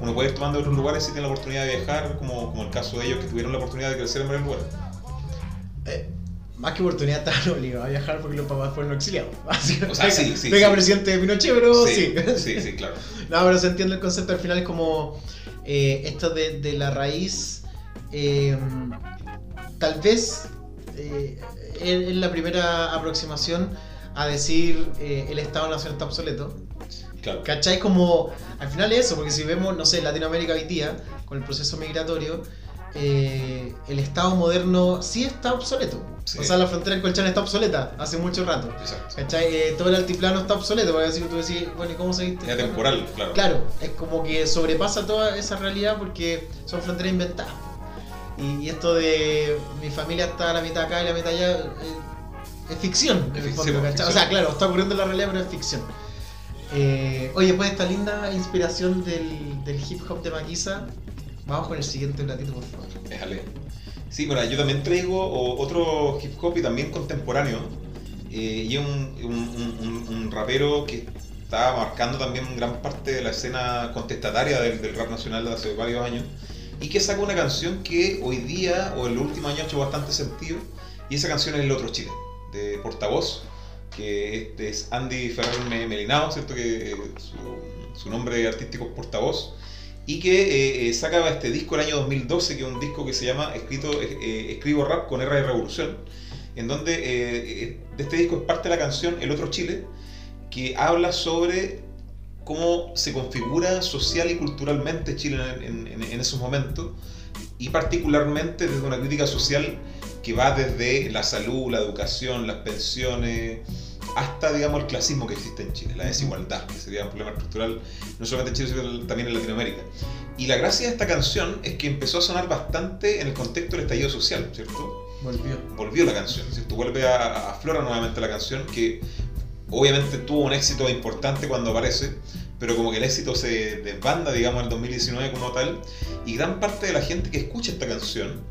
uno puede ir tomando otros lugares si tiene la oportunidad de viajar, como, como el caso de ellos que tuvieron la oportunidad de crecer en varios lugares. Eh, más que oportunidad estaban obligados a viajar porque los papás fueron exiliados. O sea, sí, sí, venga, sí. presidente de Pinochet, pero sí. sí, sí, claro. No, pero se entiende el concepto. Al final es como eh, esto de, de la raíz. eh, tal vez eh, es es la primera aproximación a decir eh, el Estado Nacional está obsoleto. claro. ¿Cachai? Como al final es eso, porque si vemos, no sé, Latinoamérica hoy día, con el proceso migratorio, eh, el Estado moderno sí está obsoleto. Sí. O sea, la frontera en Colchán está obsoleta hace mucho rato. Exacto. ¿Cachai? Eh, todo el altiplano está obsoleto, porque así que tú decís, bueno, ¿y cómo se viste? Es temporal, claro. Claro, es como que sobrepasa toda esa realidad porque son fronteras inventadas. Y, y esto de mi familia está a la mitad acá y la mitad allá eh, es ficción, en Es el fondo, ficción. O sea, claro, está ocurriendo en la realidad, pero es ficción. Eh, oye, pues esta linda inspiración del, del hip hop de Maquisa, vamos con el siguiente platito, por favor. Déjale. Sí, bueno, yo también traigo otro hip hop y también contemporáneo. eh, y es un, un- un- un- rapero que está marcando también gran parte de la escena contestataria del, del rap nacional de hace varios años. Y que saca una canción que hoy día o en los últimos años ha hecho bastante sentido. Y esa canción es El Otro Chile, de Portavoz, que este es Andy Ferrer Me- Melinao, ¿cierto? Que eh, su, nombre artístico es Portavoz y que eh, eh, saca este disco el año 2012, que es un disco que se llama escrito, eh, Escribo Rap con R de Revolución, en donde de este disco es parte de la canción El Otro Chile, que habla sobre cómo se configura social y culturalmente Chile en, en- en esos momentos, y particularmente desde una crítica social que va desde la salud, la educación, las pensiones, hasta digamos el clasismo que existe en Chile, la desigualdad, que sería un problema estructural no solamente en Chile, sino también en Latinoamérica. Y la gracia de esta canción es que empezó a sonar bastante en el contexto del estallido social, ¿cierto? Volvió. Volvió la canción, ¿cierto? Vuelve a, a aflora nuevamente la canción, que obviamente tuvo un éxito importante cuando aparece, pero como que el éxito se desbanda, digamos, en el 2019 como tal, y gran parte de la gente que escucha esta canción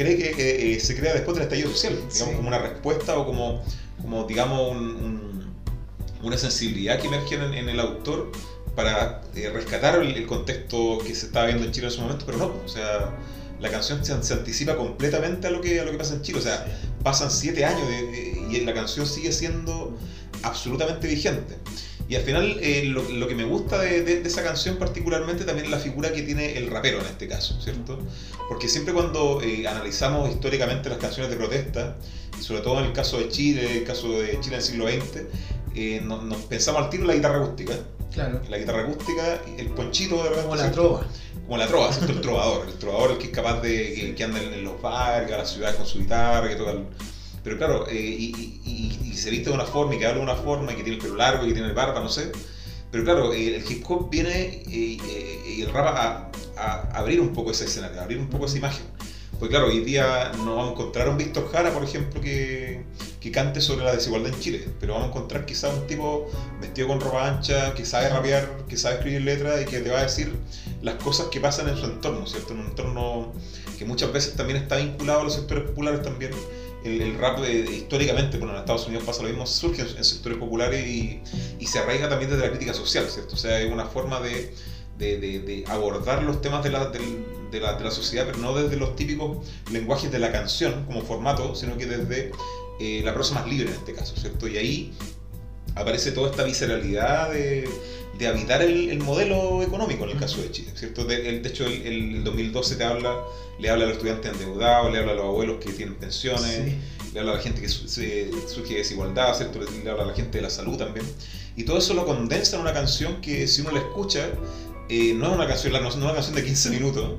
cree que eh, se crea después del estallido social, digamos, Sí. como una respuesta o como, como digamos, un- un- una sensibilidad que emerge en, en el autor para eh, rescatar el, el contexto que se estaba viendo en Chile en ese momento, pero no, o sea, la canción se, se anticipa completamente a lo, que, a lo que pasa en Chile, o sea, pasan siete años de- de- y la canción sigue siendo absolutamente vigente. Y al final eh, lo, lo que me gusta de, de- de esa canción particularmente también es la figura que tiene el rapero en este caso, ¿cierto? Porque siempre cuando eh, analizamos históricamente las canciones de protesta, y sobre todo en el caso de Chile, el caso de Chile en el siglo XX, eh, no- nos pensamos al tiro en la guitarra acústica. Claro. La guitarra acústica, el ponchito de repente, Como la trova. como la trova, ¿cierto? El trovador, el trovador el que es capaz de, que, que anda en, los bares, a las ciudades con su guitarra, que toca el- Pero claro, eh, y, y- y- se viste de una forma y que habla de una forma y que tiene el pelo largo y que tiene barba, no sé. Pero claro, eh, el hip hop viene eh, eh, y el rap a, a abrir un poco ese escenario, a abrir un poco esa imagen. Porque claro, hoy día no vamos a encontrar un Víctor Jara, por ejemplo, que, que cante sobre la desigualdad en Chile, pero vamos a encontrar quizás un tipo vestido con ropa ancha, que sabe rapear, que sabe escribir letras y que te va a decir las cosas que pasan en su entorno, ¿cierto? En un entorno que muchas veces también está vinculado a los sectores populares también el, rap históricamente, bueno, en Estados Unidos pasa lo mismo, surge en, sectores populares y, se arraiga también desde la crítica social, ¿cierto? O sea, es una forma de, abordar los temas de la, de, la, de la sociedad, pero no desde los típicos lenguajes de la canción como formato, sino que desde eh, la prosa más libre en este caso, ¿cierto? Y ahí aparece toda esta visceralidad de, de habitar el, el modelo económico en el caso de Chile, ¿cierto? De, el- de hecho, el, el 2012 te habla, le habla a los estudiantes endeudados, le habla a los abuelos que tienen pensiones, Sí. le habla a la gente que su- se- surge desigualdad, ¿cierto? Le habla a la gente de la salud también. Y todo eso lo condensa en una canción que si uno la escucha, eh, no es una canción, no es una canción de 15 minutos,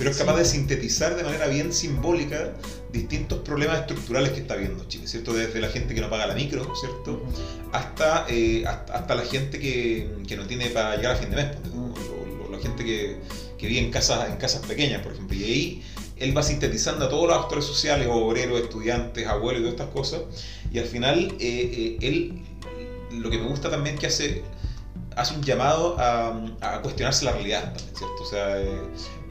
pero es capaz de sintetizar de manera bien simbólica distintos problemas estructurales que está viendo Chile, ¿cierto? Desde la gente que no paga la micro, ¿cierto? Hasta, eh, hasta, hasta la gente que, que no tiene para llegar a fin de mes, o- o la gente que, que vive en casas, en casas pequeñas, por ejemplo. Y ahí él va sintetizando a todos los actores sociales, obreros, estudiantes, abuelos y todas estas cosas. Y al final, eh, eh, él, lo que me gusta también es que hace, hace un llamado a, a cuestionarse la realidad ¿cierto? O sea, eh,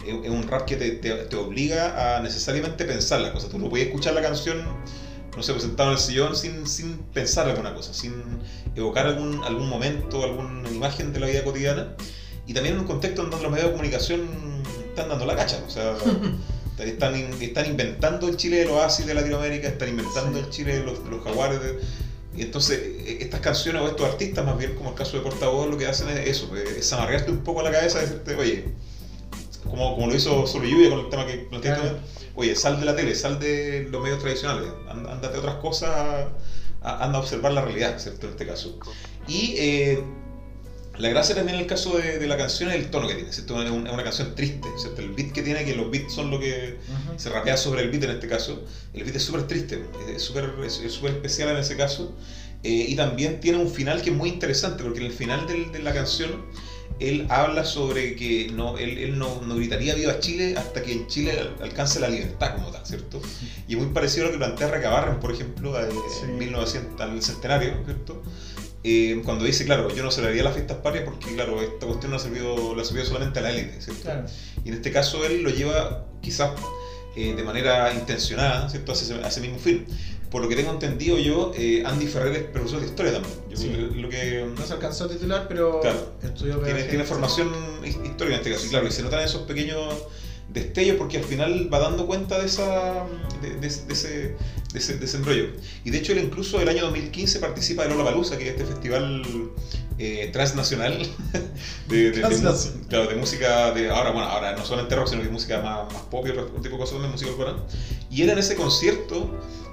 es un rap que te, te- te obliga a necesariamente pensar las cosas. Tú no puedes escuchar la canción, no sé, sentado en el sillón sin, sin pensar alguna cosa, sin evocar algún, algún momento, alguna imagen de la vida cotidiana. Y también en un contexto en donde los medios de comunicación están dando la cacha. O sea, están, están inventando el Chile de los oasis de Latinoamérica, están inventando Sí. el Chile de los, los jaguares. de- y entonces, eh, estas canciones o estos artistas, más bien como el caso de Portavoz, lo que hacen es eso, es amargarte un poco la cabeza y decirte, oye, como, como lo hizo Solo Lluvia con el tema que planteaste, Claro. oye, sal de la tele, sal de los medios tradicionales, and- ándate a otras cosas, anda a observar la realidad, ¿cierto? En este caso. Y eh, la gracia también en el caso de, de la canción es el tono que tiene, ¿cierto? Es una, es una canción triste, ¿cierto? El beat que tiene, que los beats son lo que Ujú. se rapea sobre el beat en este caso. El beat es súper triste, es súper es, especial en ese caso. Eh, y también tiene un final que es muy interesante, porque en el final del- de la canción él habla sobre que no, él, él no, no gritaría viva Chile hasta que en Chile al- alcance la libertad como tal, ¿cierto? Y es muy parecido a lo que plantea Recabarren, por ejemplo, eh, Sí. en 1900, al centenario, ¿cierto? Eh, cuando dice, claro, yo no celebraría las fiestas patrias porque, claro, esta cuestión no ha servido, le ha servido solamente a la élite, ¿cierto? Claro. Y en este caso él lo lleva quizás eh, de manera intencionada, ¿cierto? Hacia ese, hacia ese mismo fin. Por lo que tengo entendido yo, eh, Andy Ferrer es profesor de historia también. Yo Sí. lo que No se alcanzó a titular, pero Claro. estudió tiene, tiene formación his- histórica en este caso. Y claro, y se notan esos pequeños destellos porque al final va dando cuenta de, esa, de, de- de ese, de, ese, de ese embrollo. Y de hecho él incluso el año 2015 participa de Lollapalooza, que es este festival eh, transnacional de, Transnacional. claro, de música de ahora, bueno, ahora no solamente rock, sino que música más, más pop y otro tipo de cosas música urbana. Y él en ese concierto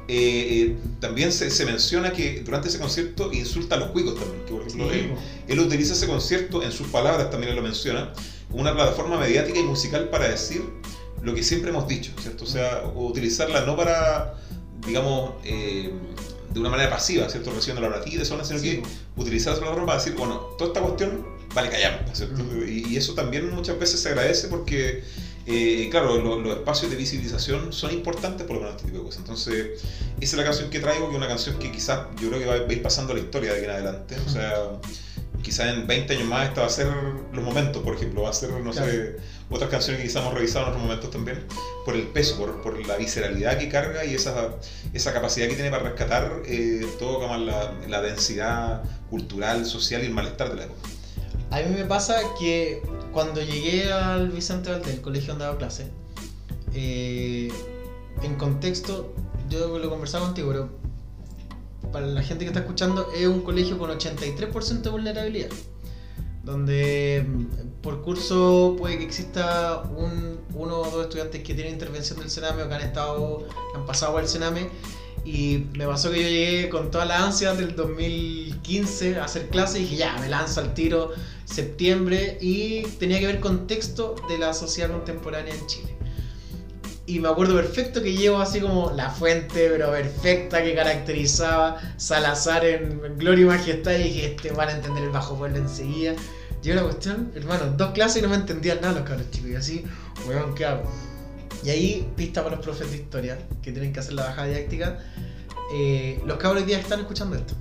eh, eh, también se, se menciona que durante ese concierto insulta a los cuicos también, que por ejemplo Sí, él- él utiliza ese concierto, en sus palabras también él lo menciona, como una plataforma mediática y musical para decir lo que siempre hemos dicho, ¿cierto? O sea, o utilizarla no para, digamos, eh, de una manera pasiva, ¿cierto? Recibiendo la orativa, sino Sí, que utilizar esa plataforma para decir, bueno, toda esta cuestión vale callar, ¿cierto? Y, y eso también muchas veces se agradece porque, eh, claro, lo- los espacios de visibilización son importantes por lo menos este tipo de cosas. Entonces, esa es la canción que traigo, que es una canción que quizás yo creo que va a ir pasando la historia de aquí en adelante. O sea, quizás en 20 años más esta va a ser los momentos, por ejemplo, va a ser, no sé, Claro. otras canciones que quizás hemos revisado en otros momentos también, por el peso, por, por la visceralidad que carga y esa, esa capacidad que tiene para rescatar eh, todo como la, la densidad cultural, social y el malestar de la época. A mí me pasa que cuando llegué al Vicente Valdés, el colegio donde daba clase, eh, en contexto, yo lo conversaba contigo, pero para la gente que está escuchando, es un colegio con 83% de vulnerabilidad. Donde mm, por curso puede que exista un, uno o dos estudiantes que tienen intervención del Sename o que han estado, que han pasado por el Sename. Y me pasó que yo llegué con toda la ansia del 2015 a hacer clase y dije, ya, me lanzo al tiro septiembre y tenía que ver contexto de la sociedad contemporánea en Chile. Y me acuerdo perfecto que llevo así como la fuente, pero perfecta, que caracterizaba Salazar en Gloria y Majestad. Y dije, este van a entender el bajo pueblo enseguida. Llegó la cuestión, hermano, dos clases y no me entendían nada los cabros chicos. Y así, weón, ¿qué hago? Y ahí, pista para los profes de historia que tienen que hacer la bajada didáctica. eh, los cabros hoy día están escuchando esto.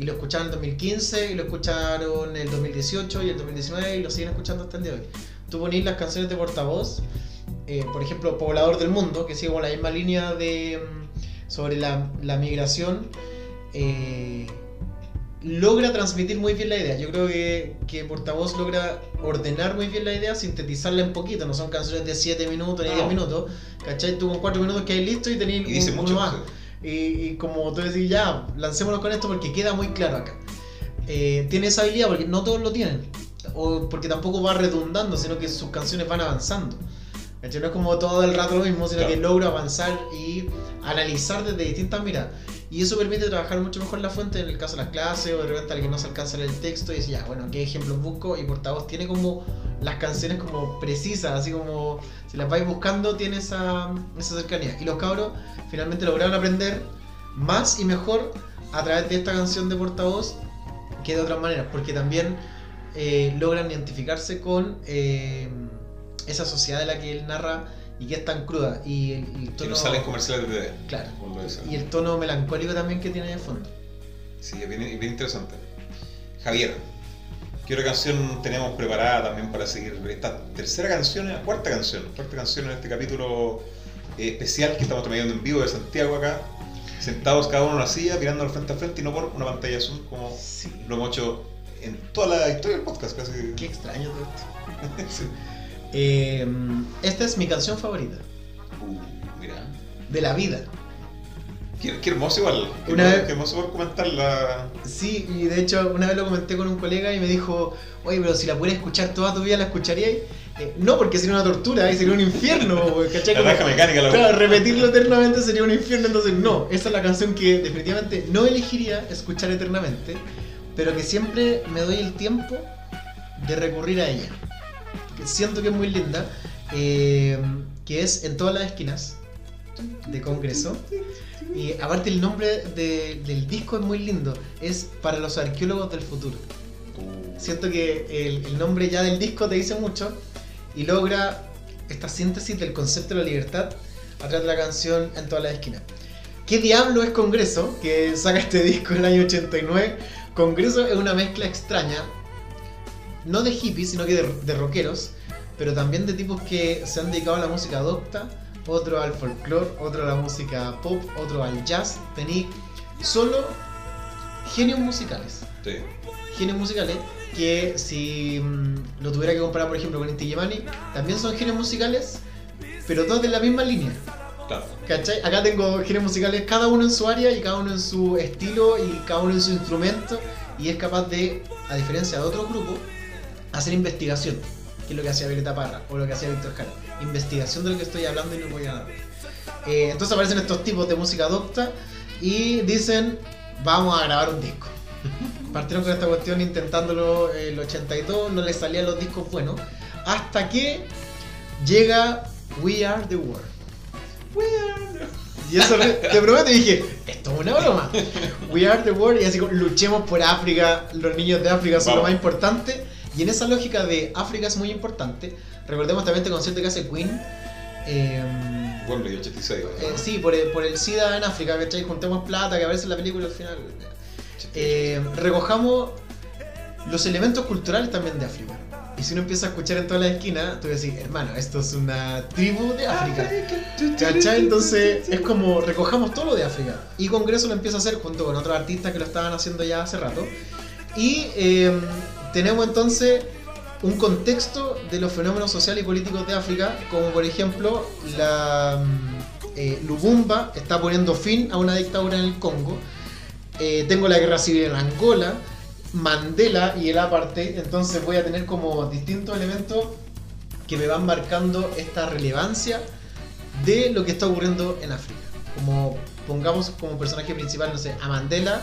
Y lo escucharon en el 2015, y lo escucharon en el 2018 y el 2019 y lo siguen escuchando hasta el día de hoy. Tú ponís las canciones de portavoz, eh, por ejemplo, Poblador del Mundo, que sigue con la misma línea de, sobre la, la migración, eh, logra transmitir muy bien la idea. Yo creo que, que Portavoz logra ordenar muy bien la idea, sintetizarla en poquito. No son canciones de 7 minutos ni 10 No. minutos. ¿Cachai? Tú con 4 minutos que hay listo y tenés Y dice un- mucho. uno más. Y, y como tú decís, ya, lancémonos con esto porque queda muy claro acá. Eh, tiene esa habilidad porque no todos lo tienen. O porque tampoco va redundando, sino que sus canciones van avanzando. No es como todo el rato lo mismo, sino Claro. que logra avanzar y analizar desde distintas miradas. Y eso permite trabajar mucho mejor la fuente en el caso de las clases o de repente alguien no se alcanza el texto y dice, ya, bueno, ¿qué ejemplos busco? Y Portavoz tiene como las canciones como precisas, así como si las vais buscando tiene esa, esa cercanía. Y los cabros finalmente lograron aprender más y mejor a través de esta canción de Portavoz que de otras maneras, porque también eh, logran identificarse con eh, esa sociedad de la que él narra y que es tan cruda. Y el, el Que tono, no salen comerciales de TV. Claro. lo dicen. Y el tono melancólico también que tiene de fondo. Sí, es bien, bien interesante. Javier, ¿qué otra canción tenemos preparada también para seguir esta tercera canción, la cuarta canción, cuarta canción en este capítulo eh, especial que estamos transmitiendo en vivo de Santiago acá, sentados cada uno en una silla, mirando al frente a frente y no por una pantalla azul como Sí. lo hemos hecho en toda la historia del podcast casi. Qué extraño todo esto. Sí. Eh, esta es mi canción favorita. Uh, mira, De la vida. qué, qué hermoso igual, qué, Una hermoso- vez- qué hermoso poder comentarla. Sí, y de hecho una vez lo comenté con un colega y me dijo, oye, pero si la pudieras escuchar toda tu vida, ¿la escucharías? Eh, no, porque sería una tortura, sería un infierno, ¿cachai? La raja mecánica, la Claro, repetirlo eternamente sería un infierno, entonces no, esa es la canción que definitivamente no elegiría escuchar eternamente, pero que siempre me doy el tiempo de recurrir a ella. Que siento que es muy linda, eh, que es En todas las esquinas de Congreso. Y aparte el nombre de- del disco es muy lindo, es para los arqueólogos del futuro. Uh, Siento que el, el nombre ya del disco te dice mucho y logra esta síntesis del concepto de la libertad a través de la canción En todas las esquinas. ¿Qué diablo es Congreso? Que saca este disco en el año 89. Congreso es una mezcla extraña, no de hippies, sino que de, de rockeros, pero también de tipos que se han dedicado a la música docta, otro al folclore, otro a la música pop, otro al jazz. Tení solo genios musicales sí. genios musicales que si mm, lo tuviera que comparar por ejemplo con Inti Illimani, también son genios musicales pero todos de la misma línea Claro. ¿cachai? acá tengo genios musicales cada uno en su área y cada uno en su estilo y cada uno en su instrumento y es capaz de a diferencia de otros grupos hacer investigación que es lo que hacía Violeta Parra o lo que hacía Víctor Jara investigación de lo que estoy hablando y no voy a dar Eh, entonces aparecen estos tipos de música docta y dicen vamos a grabar un disco partieron con esta cuestión intentándolo el 82, no les salían los discos buenos, hasta que llega We Are the World. We Are the- Y eso te prometo, y dije, esto es una broma. We Are the World, y así como, luchemos por África, los niños de África son lo más importante. Y en esa lógica de África es muy importante, recordemos también este concierto que hace Queen. eh, Wembley 86. ¿no? eh, sí, por el, por el SIDA en África, ¿cachai? Juntemos plata, que aparece en la película al final. Eh, recojamos los elementos culturales también de África. Y si uno empieza a escuchar en todas las esquinas, tú decís, hermano, esto es una tribu de África. ¿Cachai? Entonces es como recojamos todo lo de África. Y Congreso lo empieza a hacer junto con otros artistas que lo estaban haciendo ya hace rato. Y eh, tenemos entonces un contexto de los fenómenos sociales y políticos de África, como por ejemplo la mm, eh, Lubumba está poniendo fin a una dictadura en el Congo. Eh, tengo la guerra civil en Angola, Mandela y el apartheid, entonces voy a tener como distintos elementos que me van marcando esta relevancia de lo que está ocurriendo en África. Como pongamos como personaje principal, no sé, a Mandela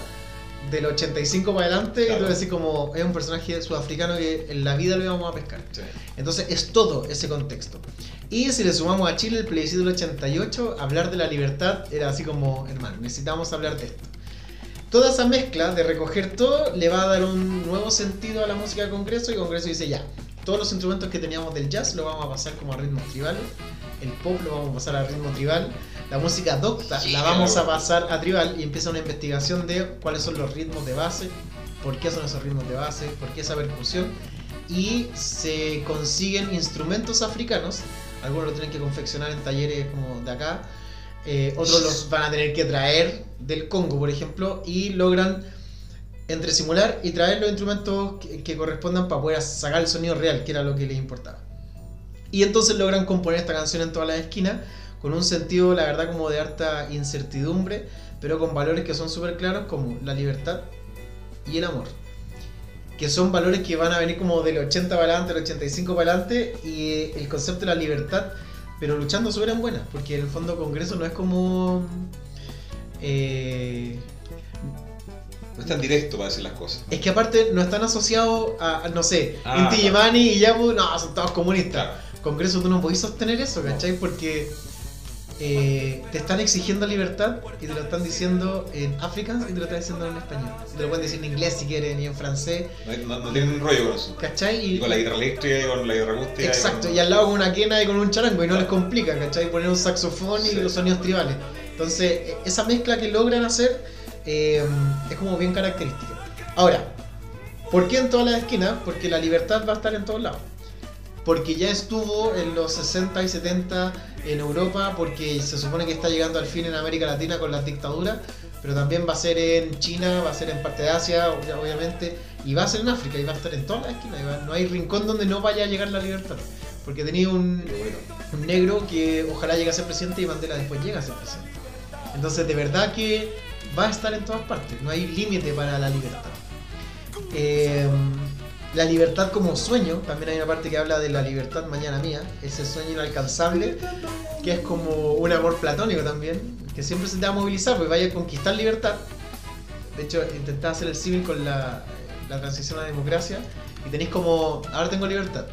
del 85 para adelante, y Claro. tú decís como es un personaje sudafricano que en la vida lo íbamos a pescar. Sí. Entonces es todo ese contexto. Y si le sumamos a Chile el plebiscito del 88, hablar de la libertad era así como, hermano, necesitamos hablar de esto. Toda esa mezcla de recoger todo le va a dar un nuevo sentido a la música de Congreso y Congreso dice ya, todos los instrumentos que teníamos del jazz lo vamos a pasar como a ritmos tribales, el pop lo vamos a pasar a ritmo tribal, la música docta Sí, la vamos a pasar a tribal y empieza una investigación de cuáles son los ritmos de base, por qué son esos ritmos de base, por qué esa percusión. Y se consiguen instrumentos africanos, algunos lo tienen que confeccionar en talleres como de acá, eh, otros los van a tener que traer del Congo, por ejemplo, y logran entre simular y traer los instrumentos que, que correspondan para poder sacar el sonido real, que era lo que les importaba. Y entonces logran componer esta canción en todas las esquinas, con un sentido, la verdad, como de harta incertidumbre, pero con valores que son súper claros, como la libertad y el amor. Que son valores que van a venir como del 80 para adelante, del 85 para adelante, y el concepto de la libertad, pero luchando súper en buena, porque en el fondo Congreso no es como... eh, No es tan directo para decir las cosas. es que aparte no están asociados a, no sé, Ah, Inti claro. Y Yapu, no, son todos comunistas. Claro. Congreso tú no podés sostener eso, ¿cachai? Porque eh, te están exigiendo libertad y te lo están diciendo en Afrikaans y te lo están diciendo en español. Te lo pueden decir en inglés si quieren y en francés, No, no- no tienen rollo con eso. ¿cachai? Y con la guitarra eléctrica y con la guitarra acústica. Exacto, con- y al lado con una quena y con un charango y no les complica, ¿cachai? Poner un saxofón y Sí. los sonidos tribales. Entonces, e- esa mezcla que logran hacer eh, es como bien característica. Ahora, ¿por qué en todas las esquinas? Porque la libertad va a estar en todos lados. Porque ya estuvo en los 60 y 70 en Europa, porque se supone que está llegando al fin en América Latina con las dictaduras, pero también va a ser en China, va a ser en parte de Asia, ob- obviamente, y va a ser en África, y va a estar en todas las esquinas. No hay rincón donde no vaya a llegar la libertad. Porque tenía un negro que ojalá llegue a ser presidente y Mandela después llega a ser presidente. Entonces, de verdad que va a estar en todas partes, no hay límite para la libertad. Eh, la libertad como sueño, también hay una parte que habla de la libertad mañana mía, ese sueño inalcanzable, que es como un amor platónico también, que siempre se te va a movilizar, porque vaya a conquistar libertad. De hecho, intentaba hacer el civil con la, la transición a la democracia, y tenéis como, ahora tengo libertad.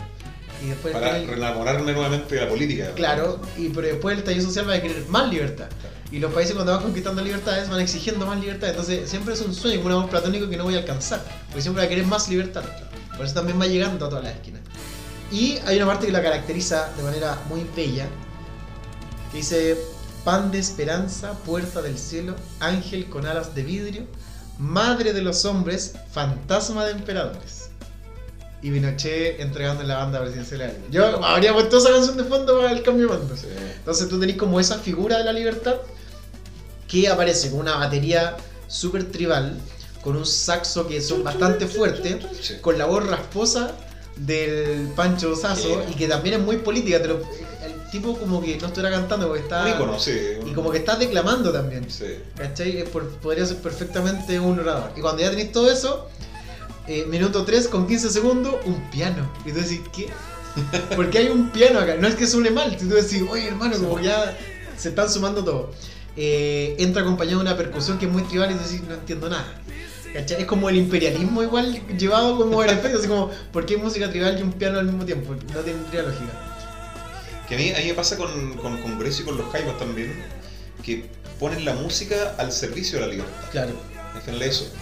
Y después para reenamorarme nuevamente de la política. Claro, y pero después el estallido social va a querer más libertad. Y los países cuando van conquistando libertades van exigiendo más libertad. Entonces siempre es un sueño, un amor platónico que no voy a alcanzar. Porque siempre va a querer más libertad. Por eso también va llegando a todas las esquinas. Y hay una parte que la caracteriza de manera muy bella. Que dice, pan de esperanza, puerta del cielo, ángel con alas de vidrio, madre de los hombres, fantasma de emperadores. Y Pinochet entregando en la banda presidencial. Yo habría puesto esa canción de fondo para el cambio de banda. Sí. Entonces tú tenés como esa figura de la libertad que aparece con una batería súper tribal, con un saxo que son bastante fuerte, Sí. con la voz rasposa del Pancho Sazo y que también es muy política. te lo- el tipo como que no estuviera cantando porque está... Un ícono, sí. Y como que está declamando también. Sí. ¿Cachai? Podría ser perfectamente un orador. Y cuando ya tenéis todo eso, eh, minuto 3 con 15 segundos, un piano. Y tú decís, ¿qué? Porque hay un piano acá. No es que suene mal. Tú decís, oye hermano, como que ya se están sumando todo. Eh, entra acompañado de una percusión que es muy tribal y tú decís, no entiendo nada. ¿Cachai? Es como el imperialismo igual llevado como en efecto. Así como, ¿por qué música tribal y un piano al mismo tiempo? No tendría lógica. Que a mí, a mí me pasa con, con Congreso y con los Jaivas también, que ponen la música al servicio de la libertad. Claro. Al final eso.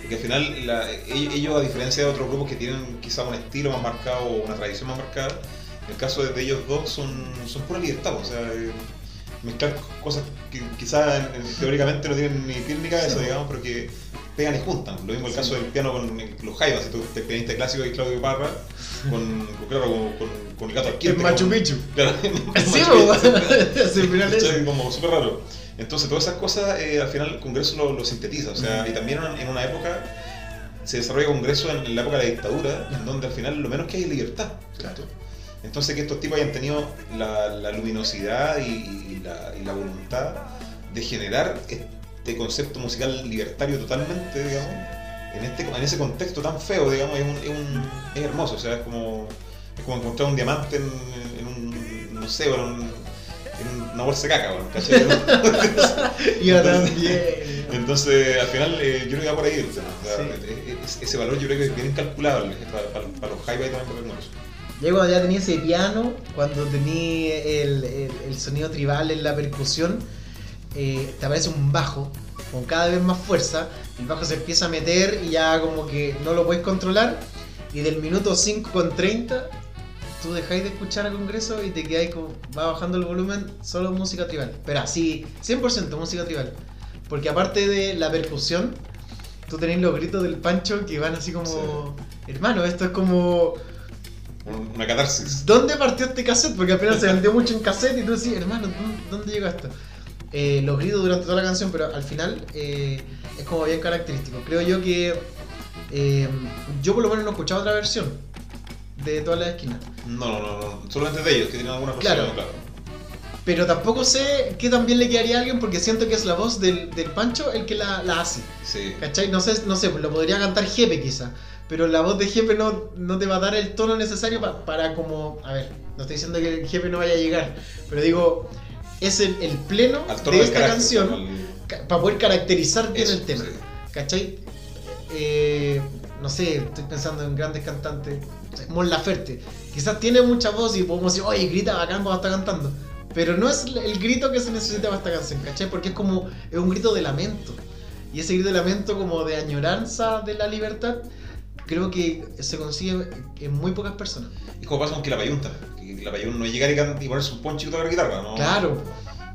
Porque al final la- ellos, a diferencia de otros grupos que tienen quizá un estilo más marcado o una tradición más marcada, en el caso de ellos dos son, son pura libertad. O sea, eh, mezclar cosas que quizá en- en- teóricamente no tienen ni pie ni cabeza, Sí. digamos, pero que pegan y juntan. Lo mismo el caso del piano con el- los Jaivas, si tú te pianista clásico y Claudio Parra, con, con, claro, con, el gato El Arquette, Machu Picchu. Claro, Sí, es- ¿Cachai? Como súper raro. Entonces, todas esas cosas, eh, al final, el Congreso lo, lo sintetiza. O sea, y también en, en una época se desarrolla Congreso en, en la época de la dictadura, en donde al final lo menos que hay es libertad. Entonces, que estos tipos hayan tenido la, la luminosidad y, y la, y la voluntad de generar este concepto musical libertario totalmente, digamos, en, este, en ese contexto tan feo, digamos, es, un- es un- es hermoso. O sea, es como, es como encontrar un diamante en, en un, no sé, en, un- en una bolsa de caca, bueno, ¿cachai? Yo Entonces- también. Entonces, al final, eh, yo creo que va por ahí el tema. O sea, Sí. ese valor yo creo que es bien incalculable para, para- para los hi-fi también para Congreso. Ya cuando ya tenía ese piano, cuando tenía el, el- el sonido tribal en la percusión, eh, te aparece un bajo con cada vez más fuerza. El bajo se empieza a meter y ya como que no lo puedes controlar. Y del minuto 5 con 30, tú dejáis de escuchar a Congreso y te quedáis como, va bajando el volumen, solo música tribal. Pero así, 100% música tribal. Porque aparte de la percusión, tú tenés los gritos del Pancho que van así como, hermano, esto es como... Un- Una catarsis. ¿Dónde partió este cassette? Porque apenas se vendió mucho en cassette y tú decís, hermano, ¿dónde- ¿dónde llegó esto? Eh, los gritos durante toda la canción, pero al final eh, es como bien característico. Creo yo que eh, yo por lo menos no he escuchado otra versión de todas las esquinas. No, no, no, no. Solamente de ellos, que tienen alguna versión, Claro. claro. Pero tampoco sé qué también le quedaría a alguien porque siento que es la voz del, del Pancho el que la, la hace. Sí. ¿Cachai? No sé, no sé, lo podría cantar Jepe quizá. Pero la voz de Jepe no, no te va a dar el tono necesario pa- para como... A ver, no estoy diciendo que el Jepe no vaya a llegar. Pero digo, es el, el pleno de esta canción al- para poder caracterizar bien Eso, el tema. sí. ¿Cachai? Eh, no sé, estoy pensando en grandes cantantes. Mon Laferte. Quizás tiene mucha voz y podemos decir, oye, grita bacán cuando está cantando. Pero no es el grito que se necesita para esta canción, ¿cachai? Porque es como, es un grito de lamento. Y ese grito de lamento como de añoranza de la libertad, creo que se consigue en muy pocas personas. Es como pasa con Quilapayún Que Quilapayún no es llegar y, y ponerse un poncho y tocar la guitarra, ¿no? Claro,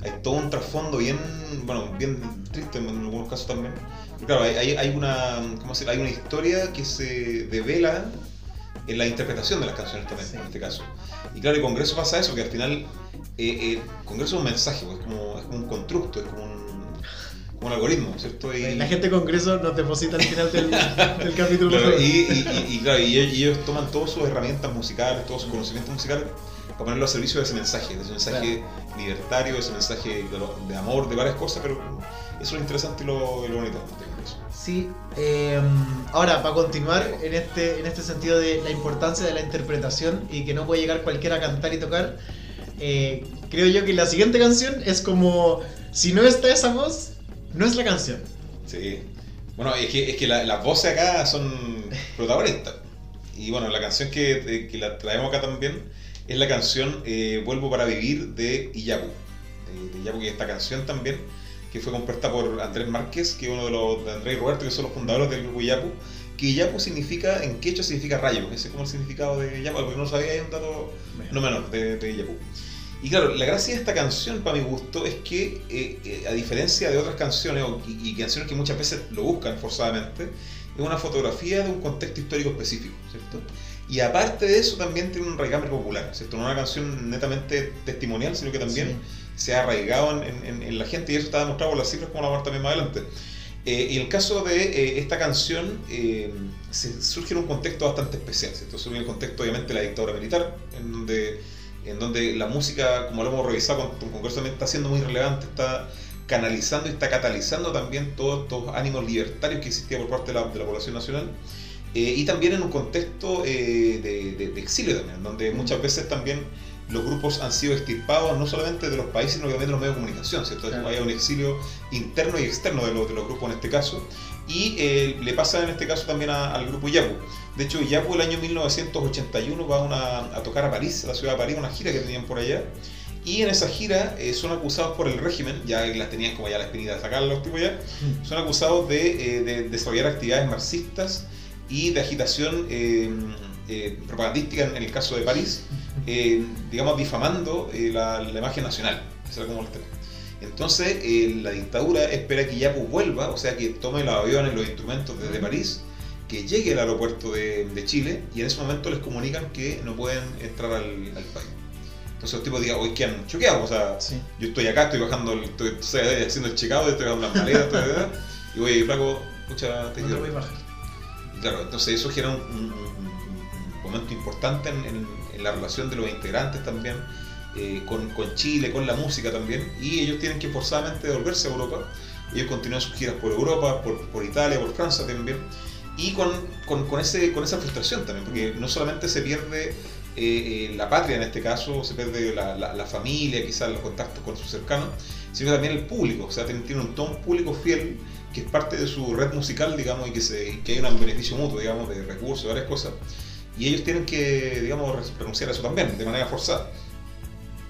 Hay todo un trasfondo bien, bueno, bien triste en algunos casos también. Pero claro, hay, hay, hay una, ¿cómo decir? Hay una historia que se devela en la interpretación de las canciones también, Sí. en este caso. Y claro, el Congreso pasa eso, que al final, eh, eh, el Congreso es un mensaje, pues, es, como, es como un constructo, es como un, como un algoritmo, ¿cierto? Y, la gente de Congreso nos deposita al final del, del capítulo. Claro, y, y- y- claro, y ellos, toman todas sus herramientas musicales, todos sus conocimientos musicales, para ponerlo al servicio de ese mensaje, de ese mensaje libertario, de ese mensaje de, de amor, de varias cosas, pero eso es lo interesante y lo, lo bonito de Congreso. Sí, eh, ahora para continuar en este, en este sentido de la importancia de la interpretación y que no puede llegar cualquiera a cantar y tocar, eh, creo yo que la siguiente canción es como, si no está esa voz, no es la canción. Sí. Bueno, es que, es que la- las voces acá son protagonistas. Y bueno, la canción que, eh, que la traemos acá también es la canción eh, Vuelvo para vivir de Iyapu. Eh, que es esta canción también, que fue compuesta por Andrés Márquez, que es uno de los de Andrés y Roberto, que son los fundadores del grupo Iyapu. Que Iyapu significa, en quechua significa rayo. Ese es como el significado de Iyapu, algo que no sabía, hay un dato no menor de, de Iyapu. Y claro, la gracia de esta canción, para mi gusto, es que, eh, eh, a diferencia de otras canciones, o- y, y canciones que muchas veces lo buscan forzadamente, es una fotografía de un contexto histórico específico, ¿cierto? Y aparte de eso, también tiene un raigambre popular, ¿cierto? No es una canción netamente testimonial, sino que también se ha arraigado en, en- en la gente, y eso está demostrado por las cifras, como la vamos a también más adelante. Eh, y el caso de eh, esta canción eh, se- surge en un contexto bastante especial, ¿cierto? Surge en el contexto, obviamente, de la dictadura militar, en donde, en donde la música, como lo hemos revisado con, con Congreso, también está siendo muy relevante, está canalizando y está catalizando también todos estos ánimos libertarios que existían por parte de la, de la población nacional. Eh, y también en un contexto eh, de, de- de exilio también, donde muchas veces también los grupos han sido extirpados no solamente de los países, sino también de los medios de comunicación, ¿cierto? Claro. Hay un exilio interno y externo de los, de los grupos en este caso. Y eh, le pasa en este caso también a- al grupo Yapu. De hecho, Yapu el año 1981 va a, una- a tocar a París, a la ciudad de París, una gira que tenían por allá. Y en esa gira eh, son acusados por el régimen, ya las tenían como ya la espinita de sacar los tipos ya, son acusados de, eh, de desarrollar actividades marxistas y de agitación propagandística en, el caso de París, eh, digamos difamando la, la imagen nacional. Ese era como el tema. Entonces eh, la dictadura espera que Yapu vuelva, o sea que tome los aviones, los instrumentos desde París, que llegue al aeropuerto de, de Chile y en ese momento les comunican que no pueden entrar al, al país. Entonces los tipos digan, hoy quedan choqueados, o sea, Sí. yo estoy acá, estoy bajando, el- estoy, estoy haciendo el checado, estoy bajando las maletas, estoy, y voy, flaco, escucha, te No te voy a bajar. Y claro, entonces eso genera un, un- un- un momento importante en, en- en la relación de los integrantes también, eh, con, con Chile, con la música también, y ellos tienen que forzadamente devolverse a Europa. Ellos continúan sus giras por Europa, por, por Italia, por Francia también, y con, con, con ese, con esa frustración también, porque no solamente se pierde eh, eh, la patria en este caso, se pierde la, la- la familia, quizás los contactos con sus cercanos, sino también el público, o sea, tiene, un, todo un público fiel que es parte de su red musical, digamos, y que, se, que hay un beneficio mutuo, digamos, de recursos, varias cosas, y ellos tienen que, digamos, re- renunciar a eso también, de manera forzada.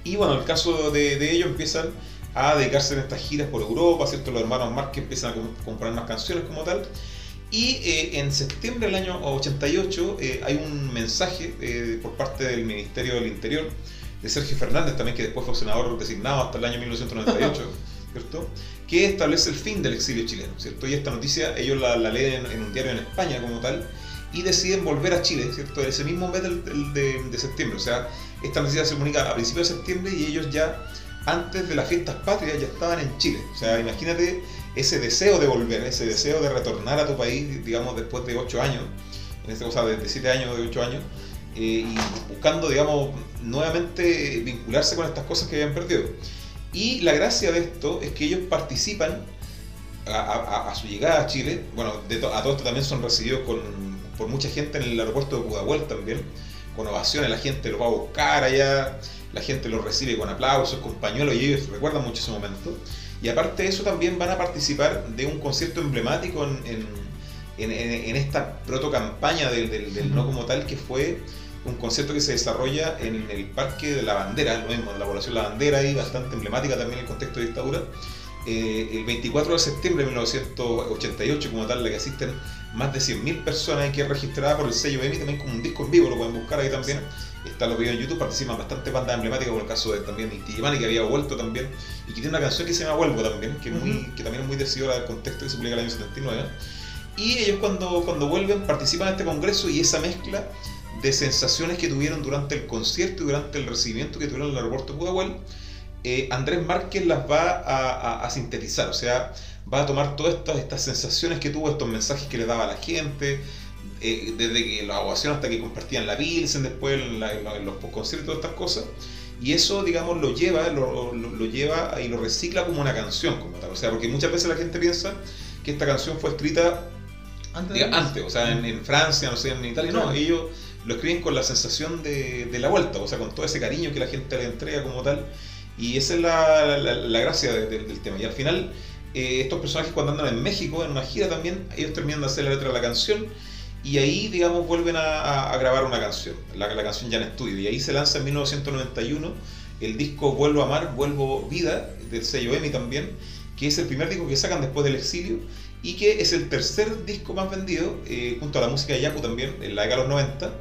Y bueno, el caso de, de ellos empiezan a dedicarse en estas giras por Europa, ¿cierto? Los hermanos Márquez empiezan a com- comprar más canciones como tal. Y eh, en septiembre del año 88 eh, hay un mensaje eh, por parte del Ministerio del Interior de Sergio Fernández, también que después fue senador designado hasta el año 1998, ¿cierto? Que establece el fin del exilio chileno, ¿cierto? Y esta noticia ellos la, la leen en un diario en España como tal y deciden volver a Chile, ¿cierto? Ese mismo mes del- del- de, de septiembre, o sea, esta noticia se comunica a principios de septiembre y ellos ya antes de las fiestas patrias ya estaban en Chile. O sea, imagínate ese deseo de volver, ese deseo de retornar a tu país, digamos, después de ocho años, en este caso de siete años, de ocho años, eh, y buscando, digamos, nuevamente vincularse con estas cosas que habían perdido. Y la gracia de esto es que ellos participan a, su llegada a Chile, bueno, a todo esto también son recibidos con, por mucha gente en el aeropuerto de Pudahuel también, con ovaciones, la gente los va a buscar allá, la gente los recibe con aplausos, con pañuelos y ellos recuerdan mucho ese momento. Y aparte de eso también van a participar de un concierto emblemático en, en, en, esta proto-campaña del, del, no como tal, que fue un concierto que se desarrolla en el Parque de la Bandera, lo mismo, la población la Bandera, y bastante emblemática también en el contexto de dictadura. Eh, el 24 de septiembre de 1988, como tal, la que asisten más de 100.000 personas que es registrada por el sello EMI también como un disco en vivo, lo pueden buscar ahí también. Está los videos en YouTube, participan bastantes bandas emblemáticas, como el caso de también Inti que había vuelto también, y que tiene una canción que se llama Vuelvo también, que, muy, que también es muy decidora del contexto que se publica en el año 79. Y ellos cuando, cuando vuelven participan en este congreso y esa mezcla de sensaciones que tuvieron durante el concierto y durante el recibimiento que tuvieron en el aeropuerto de Pudahuel, eh, Andrés Márquez las va a, sintetizar, o sea, va a tomar todas estas, estas sensaciones que tuvo, estos mensajes que le daba a la gente, eh, desde que la ovación hasta que compartían la Pilsen después en, los conciertos, todas estas cosas, y eso, digamos, lo lleva, lo, lleva y lo recicla como una canción, como tal, o sea, porque muchas veces la gente piensa que esta canción fue escrita antes, o sea, en, Francia, no sé, en Italia, no, ellos lo escriben con la sensación de, la vuelta, o sea, con todo ese cariño que la gente le entrega como tal. Y esa es la, gracia del tema. Y al final, eh, estos personajes cuando andan en México, en una gira también, ellos terminan de hacer la letra de la canción y ahí, digamos, vuelven a, grabar una canción, la, la, canción ya en estudio. Y ahí se lanza en 1991 el disco Vuelvo a Amar, Vuelvo Vida, del sello EMI también, que es el primer disco que sacan después del exilio y que es el tercer disco más vendido, eh, junto a la música de Yaku también, en la década de los 90,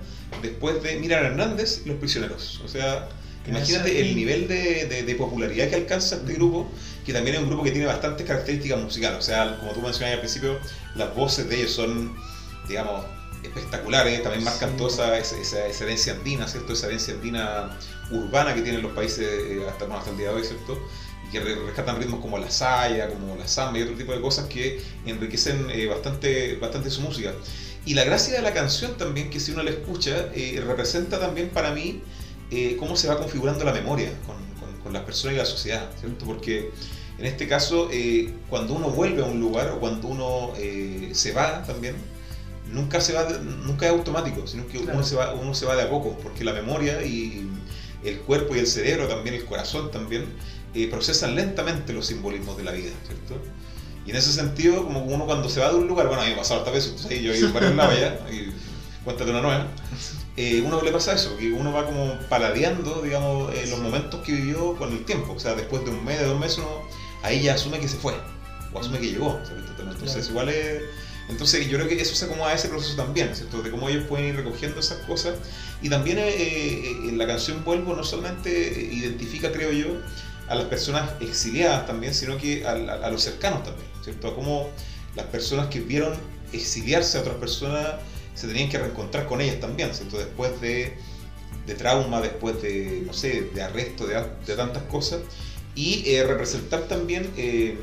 después de Mirar Hernández y Los Prisioneros. O sea, imagínate el nivel de, popularidad que alcanza este grupo, que también es un grupo que tiene bastantes características musicales. O sea, como tú mencionabas al principio, las voces de ellos son, digamos, espectaculares, también marcan toda esa, esa, herencia andina, ¿cierto? Esa herencia andina urbana que tienen los países eh, hasta, hasta el día de hoy, ¿cierto? que rescatan ritmos como la saya, como la samba y otro tipo de cosas que enriquecen eh, bastante, bastante su música. Y la gracia de la canción también, que si uno la escucha, eh, representa también para mí eh, cómo se va configurando la memoria con, con, las personas y la sociedad, ¿cierto? Porque en este caso, cuando uno vuelve a un lugar o cuando uno se va también, nunca, se va, nunca es automático, sino que uno, se va, uno se va de a poco, porque la memoria y el cuerpo y el cerebro también, el corazón también, procesan lentamente los simbolismos de la vida, ¿cierto? Y en ese sentido, como uno cuando se va de un lugar, bueno, a mí me pasado hartas veces, yo he ido a varios lados ya, y cuéntate una nueva, eh, uno le pasa eso, que uno va como paladeando, digamos, eh, los momentos que vivió con el tiempo, o sea, después de un mes, de dos meses, uno ahí ya asume que se fue, o asume que llegó, entonces igual es... Entonces yo creo que eso se acomoda a ese proceso también, ¿cierto? De cómo ellos pueden ir recogiendo esas cosas. Y también eh, en la canción Vuelvo no solamente identifica, creo yo, a las personas exiliadas también, sino que a, los cercanos también, ¿cierto? A cómo las personas que vieron exiliarse a otras personas se tenían que reencontrar con ellas también, ¿cierto? Después de, de trauma, después de, no sé, de arresto, de, de tantas cosas, y eh, representar también eh,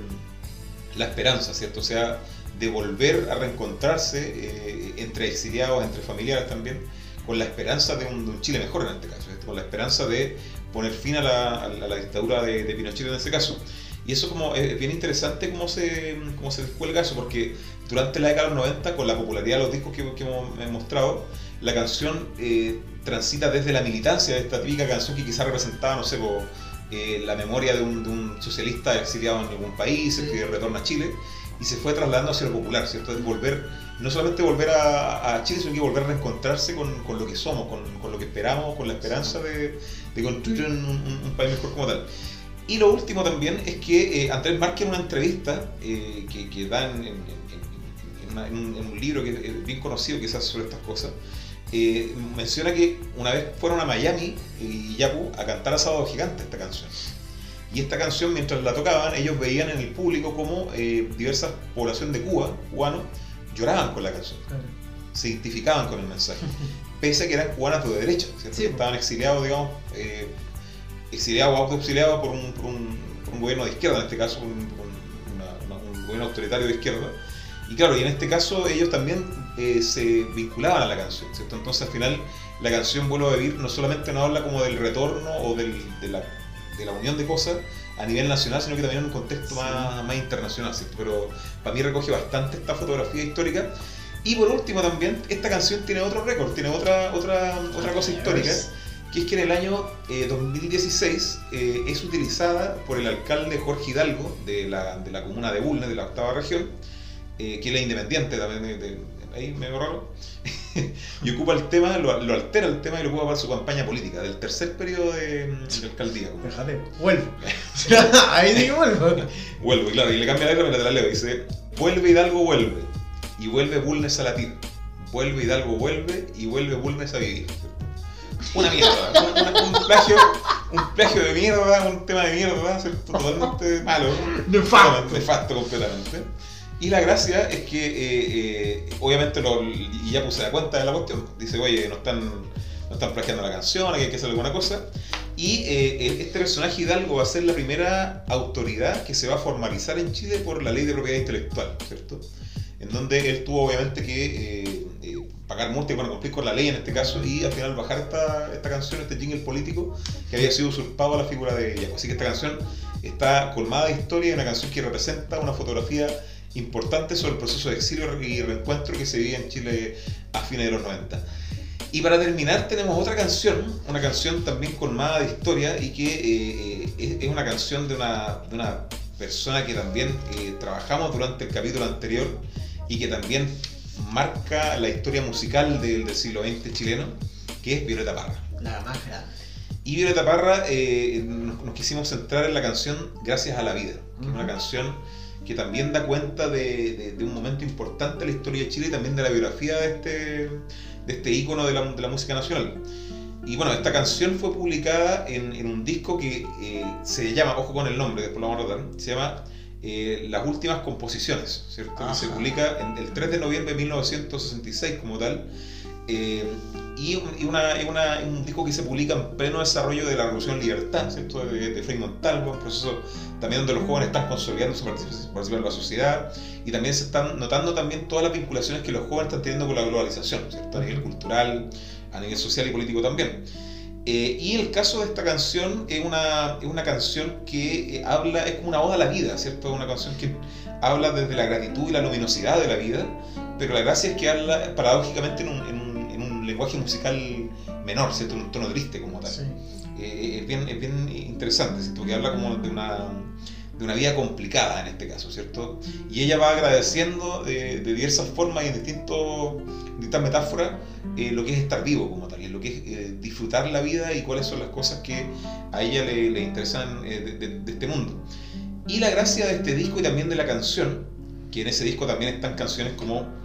la esperanza, ¿cierto? O sea, de volver a reencontrarse eh, entre exiliados, entre familiares también, con la esperanza de un, de Chile mejor en este caso, con la esperanza de poner fin a la, dictadura de, Pinochet en ese caso. Y eso como es bien interesante cómo se, cómo se descuelga eso, porque durante la década de los 90, con la popularidad de los discos que, hemos mostrado, la canción eh, transita desde la militancia de esta típica canción que quizás representaba, no sé, eh, la memoria de un, socialista exiliado en algún país, que retorna a Chile, y se fue trasladando hacia lo popular, ¿cierto? De volver, no solamente volver a, Chile, sino que volver a reencontrarse con, lo que somos, con, lo que esperamos, con la esperanza de, construir un, país mejor como tal. Y lo último también es que eh, Andrés Márquez en una entrevista eh, que, da en, un, libro que es bien conocido quizás sobre estas cosas, eh, menciona que una vez fueron a Miami y Yapu a cantar a Sábado Gigante esta canción. Y esta canción, mientras la tocaban, ellos veían en el público como eh, diversas poblaciones de Cuba, cubanos, lloraban con la canción. Se identificaban con el mensaje. Pese a que eran cubanos de derecha. Estaban exiliados, digamos, eh, exiliado o autoexiliado por un, por, un, por un gobierno de izquierda, en este caso un, un- una- una- un gobierno autoritario de izquierda. Y claro, y en este caso ellos también eh, se vinculaban a la canción, ¿cierto? Entonces al final la canción Vuelvo a Vivir no solamente nos habla como del retorno o del, de, la, de la unión de cosas a nivel nacional, sino que también en un contexto más, más internacional, ¿cierto? Pero para mí recoge bastante esta fotografía histórica. Y por último también, esta canción tiene otro récord, tiene otra, otra, otra cosa histórica, que es que en el año eh, 2016 eh, es utilizada por el alcalde Jorge Hidalgo de la, de la comuna de Bulnes, de la octava región, eh, que es independiente también, de, de- ahí medio raro, y ocupa el tema, lo, lo altera el tema y lo ocupa para su campaña política, del tercer periodo de, de alcaldía. Déjate, vuelvo. Ahí digo vuelvo. Vuelve, claro, y le cambia la letra, pero te la leo. Dice, vuelve Hidalgo, vuelve. Y vuelve Bulnes a latir. Vuelve Hidalgo, vuelve. Y vuelve Bulnes a vivir. Una mierda. un, un- un plagio, un plagio de mierda, un tema de mierda, ¿cierto? Totalmente malo. Nefasto. Nefasto completamente. Y la gracia es que, eh, eh, obviamente, lo, y ya puse la cuenta de la cuestión. Dice, oye, no están, no están plagiando la canción, hay que hacer alguna cosa. Y eh, este personaje Hidalgo va a ser la primera autoridad que se va a formalizar en Chile por la ley de propiedad intelectual, ¿cierto? En donde él tuvo obviamente que pagar multa y cumplir con la ley en este caso y al final bajar esta, esta canción, este jingle político que había sido usurpado a la figura de Yaco. Así que esta canción está colmada de historia una canción que representa una fotografía importante sobre el proceso de exilio y reencuentro que se vivía en Chile a fines de los 90. Y para terminar tenemos otra canción, una canción también colmada de historia y que eh, eh, es, es una canción de una, de una persona que también eh, trabajamos durante el capítulo anterior y que también marca la historia musical del, del siglo XX chileno, que es Violeta Parra. La más grande. Y Violeta Parra eh, nos, nos quisimos centrar en la canción Gracias a la Vida, que es una canción que también da cuenta de, de- de un momento importante en la historia de Chile y también de la biografía de este, de este ícono de la, de la música nacional. Y bueno, esta canción fue publicada en, en un disco que eh, se llama, ojo con el nombre, después lo vamos a tratar, se llama eh, Las Últimas Composiciones, ¿cierto? Se publica en, el 3 de noviembre de 1966 como tal. Eh, y un, y una, una- un disco que se publica en pleno desarrollo de la Revolución Libertad, ¿cierto? De, de Frei Montalvo, un proceso también donde los jóvenes están consolidando su participación en la sociedad y también se están notando también todas las vinculaciones que los jóvenes están teniendo con la globalización, ¿cierto? A nivel cultural, a nivel social y político también. Eh, y el caso de esta canción es una, es una canción que eh, habla, es como una oda a la vida, ¿cierto? Es una canción que habla desde la gratitud y la luminosidad de la vida, pero la gracia es que habla paradójicamente en un, en un- en un lenguaje musical menor, ¿cierto? En un tono triste como tal. Sí. Eh, es, bien, es bien interesante, ¿cierto? Que habla como de una, de una vida complicada en este caso, ¿cierto? Y ella va agradeciendo de, de diversas formas y en distintos, distintas metáforas eh, lo que es estar vivo como tal, y lo que es eh, disfrutar la vida y cuáles son las cosas que a ella le, interesan eh, de, este mundo. Y la gracia de este disco y también de la canción, que en ese disco también están canciones como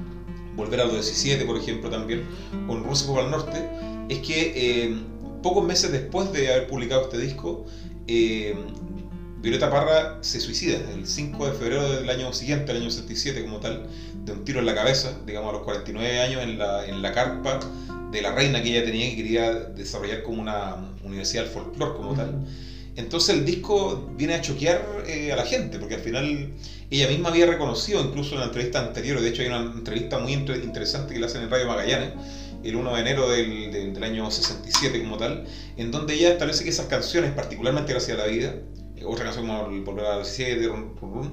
Volver a los 17, por ejemplo, también, o En Rusia por el Norte, es que eh, pocos meses después de haber publicado este disco, eh, Violeta Parra se suicida el 5 de febrero del año siguiente, el año 67 como tal, de un tiro en la cabeza, digamos a los 49 años, en la, en la carpa de la reina que ella tenía y quería desarrollar como una universidad del folclore como tal. Entonces el disco viene a choquear eh, a la gente, porque al final ella misma había reconocido, incluso en la entrevista anterior, de hecho hay una entrevista muy inter- interesante que le hacen en Radio Magallanes, el 1 de enero del, del- del año 67 como tal, en donde ella establece que esas canciones, particularmente Gracias a la Vida, otra canción como Volver a los 17, Run, Run, Run,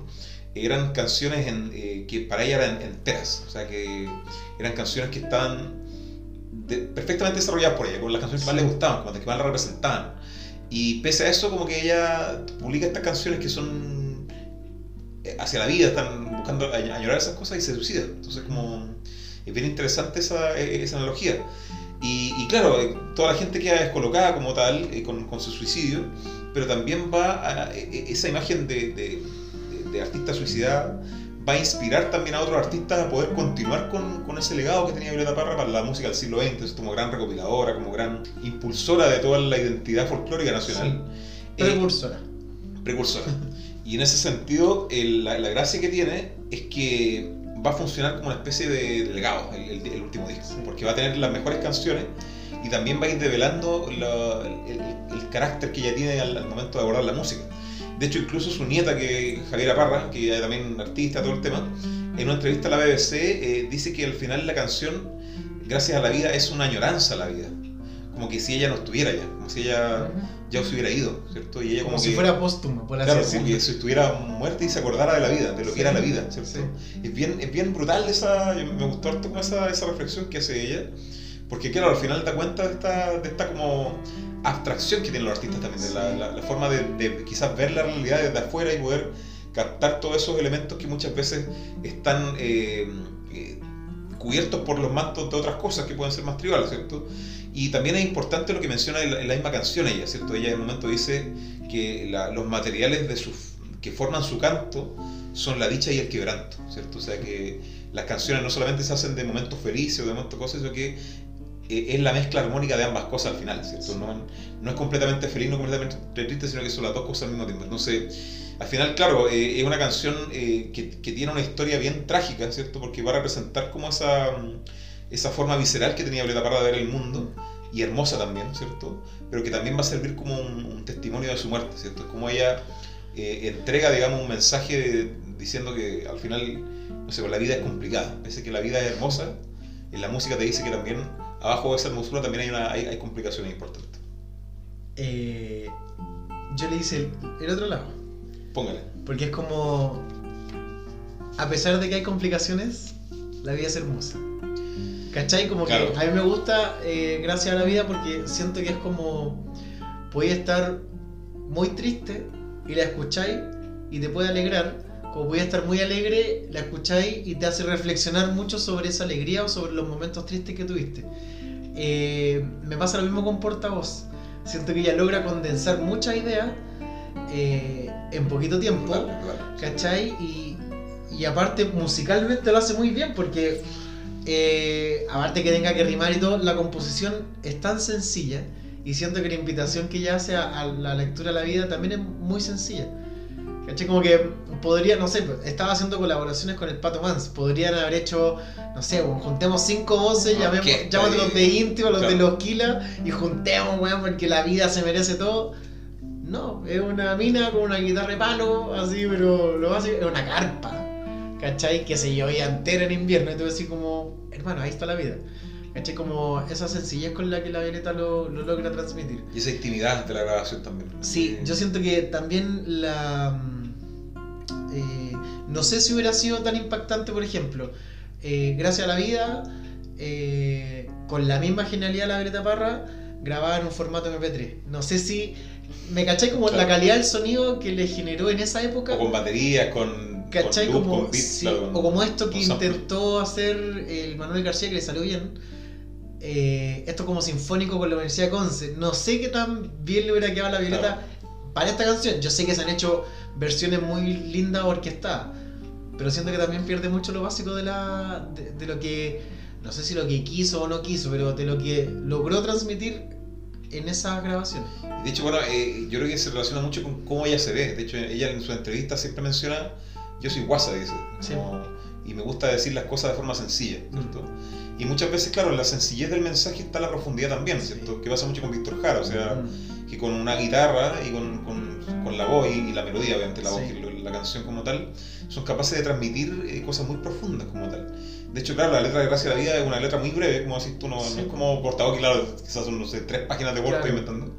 eran canciones en, eh, que para ella eran enteras, o sea que eran canciones que estaban de- perfectamente desarrolladas por ella, con las canciones que más le gustaban, con las que más la representaban. Y pese a eso, como que ella publica estas canciones que son eh, hacia la vida, están buscando añ- añorar esas cosas y se suicida. Entonces, como es bien interesante esa, eh, esa analogía. Y, y claro, eh, toda la gente queda descolocada como tal eh, con, con su suicidio, pero también va a, e- e- esa imagen de, de, de- de artista suicidada va a inspirar también a otros artistas a poder continuar con, con ese legado que tenía Violeta Parra para la música del siglo XX, como gran recopiladora, como gran impulsora de toda la identidad folclórica nacional. Eh, Precursora. precursora. Y en ese sentido, el- la, la gracia que tiene es que va a funcionar como una especie de, de legado el, el- el último disco, Sí. porque va a tener las mejores canciones, y también va a ir develando la- el, el carácter que ella tiene al, al momento de abordar la música. De hecho, incluso su nieta, que Javiera Parra, que es también artista, todo el tema, en una entrevista a la BBC eh, dice que al final la canción, gracias a la vida, es una añoranza a la vida. Como que si ella no estuviera ya, como si ella ya se hubiera ido, ¿cierto? Y ella Como como, si que, fuera póstumo, por así claro, como que si estuviera muerta y se acordara de la vida, de lo que Sí. era la vida, ¿cierto? Sí. Es bien, es bien brutal esa, me gustó harto esa, esa reflexión que hace ella, porque claro, al final da cuenta de esta, de esta como abstracción que tienen los artistas también, de la, la- la forma de, de quizás ver la realidad desde afuera y poder captar todos esos elementos que muchas veces están eh, eh, cubiertos por los mantos de otras cosas que pueden ser más triviales, ¿cierto? Y también es importante lo que menciona en la, en la misma canción ella, ¿cierto? Ella en un momento dice que la- los materiales de que forman su canto son la dicha y el quebranto, ¿cierto? O sea que las canciones no solamente se hacen de momentos felices o de momentos cosas, sino que es la mezcla armónica de ambas cosas al final, ¿cierto? No, no es completamente feliz, no completamente triste, sino que son las dos cosas al mismo tiempo. Entonces, al final, claro, eh, es una canción eh, que, que tiene una historia bien trágica, ¿cierto? Porque va a representar como esa, mm, esa forma visceral que tenía Violeta Parra de ver el mundo, y hermosa también, ¿cierto? Pero que también va a servir como un, un testimonio de su muerte, ¿cierto? Como ella eh, entrega, digamos, un mensaje de- diciendo que al final, no sé, pues, la vida es complicada, pese que la vida es hermosa, en la música te dice que también abajo de esa hermosura también hay, una, hay, hay complicaciones importantes. Eh, yo le hice el, el otro lado. Póngale. Porque es como. A pesar de que hay complicaciones, la vida es hermosa. ¿Cachai? Como Claro. que a mí me gusta eh, Gracias a la vida porque siento que es como. Podéis estar muy triste y la escucháis y te puede alegrar. Como podéis estar muy alegre, la escucháis y te hace reflexionar mucho sobre esa alegría o sobre los momentos tristes que tuviste. Eh, me pasa lo mismo con Portavoz. Siento que ella logra condensar muchas ideas eh, en poquito tiempo. Claro, claro. ¿Cachai? Y, y aparte musicalmente lo hace muy bien porque eh, aparte que tenga que rimar y todo, la composición es tan sencilla y siento que la invitación que ella hace a, a la lectura de la vida también es muy sencilla. ¿Cachai? Como que podría, no sé, estaba haciendo colaboraciones con el Pato Mans, podrían haber hecho, no sé, bueno, juntemos cinco voces, Una llamemos, orquesta llámate y- los de Intio, los de los Kila y juntemos, weón, porque la vida se merece todo. No, es una mina con una guitarra de palo, así, pero lo básico es una carpa. ¿Cachai? Que se llevía entera en invierno. Y tú decís como, hermano, ahí está la vida. ¿Cachai? Como esa sencillez con la que la Violeta lo, lo logra transmitir. Y esa intimidad de la grabación también. Sí, yo siento que también la... mm, eh, no sé si hubiera sido tan impactante, por ejemplo, eh, Gracias a la Vida, eh, con la misma genialidad de la Greta Parra, grabada en un formato MP3. No sé si... Me caché como Claro. la calidad del sonido que le generó en esa época. O con baterías, con, ¿Cachai? con loop, como, con sí, claro, o como esto que intentó hacer el Manuel García, que le salió bien. Eh, esto como sinfónico con la Universidad de Conce. No sé qué tan bien le hubiera quedado a la Violeta para esta canción. Yo sé que se han hecho versiones muy lindas orquestadas. Pero siento que también pierde mucho lo básico de, la, de, de lo que. No sé si lo que quiso o no quiso, pero de lo que logró transmitir en esas grabaciones. De hecho, bueno, eh, yo creo que se relaciona mucho con cómo ella se ve. De hecho, ella en su entrevista siempre menciona, yo soy guasa, dice. Sí. como- y me gusta decir las cosas de forma sencilla, ¿cierto? Y muchas veces, claro, en la sencillez del mensaje está la profundidad también, ¿cierto? Que pasa mucho con Víctor Jara, o sea, Mm. que con una guitarra y con, con- con la voz y, y la melodía, obviamente, la voz, Sí. lo- la canción como tal, son capaces de transmitir eh, cosas muy profundas como tal. De hecho, claro, la letra de Gracia a la Vida es una letra muy breve, como decís tú, no, Sí. no es como portavoz, claro, quizás son, no sé, tres páginas de Word, Claro. inventando,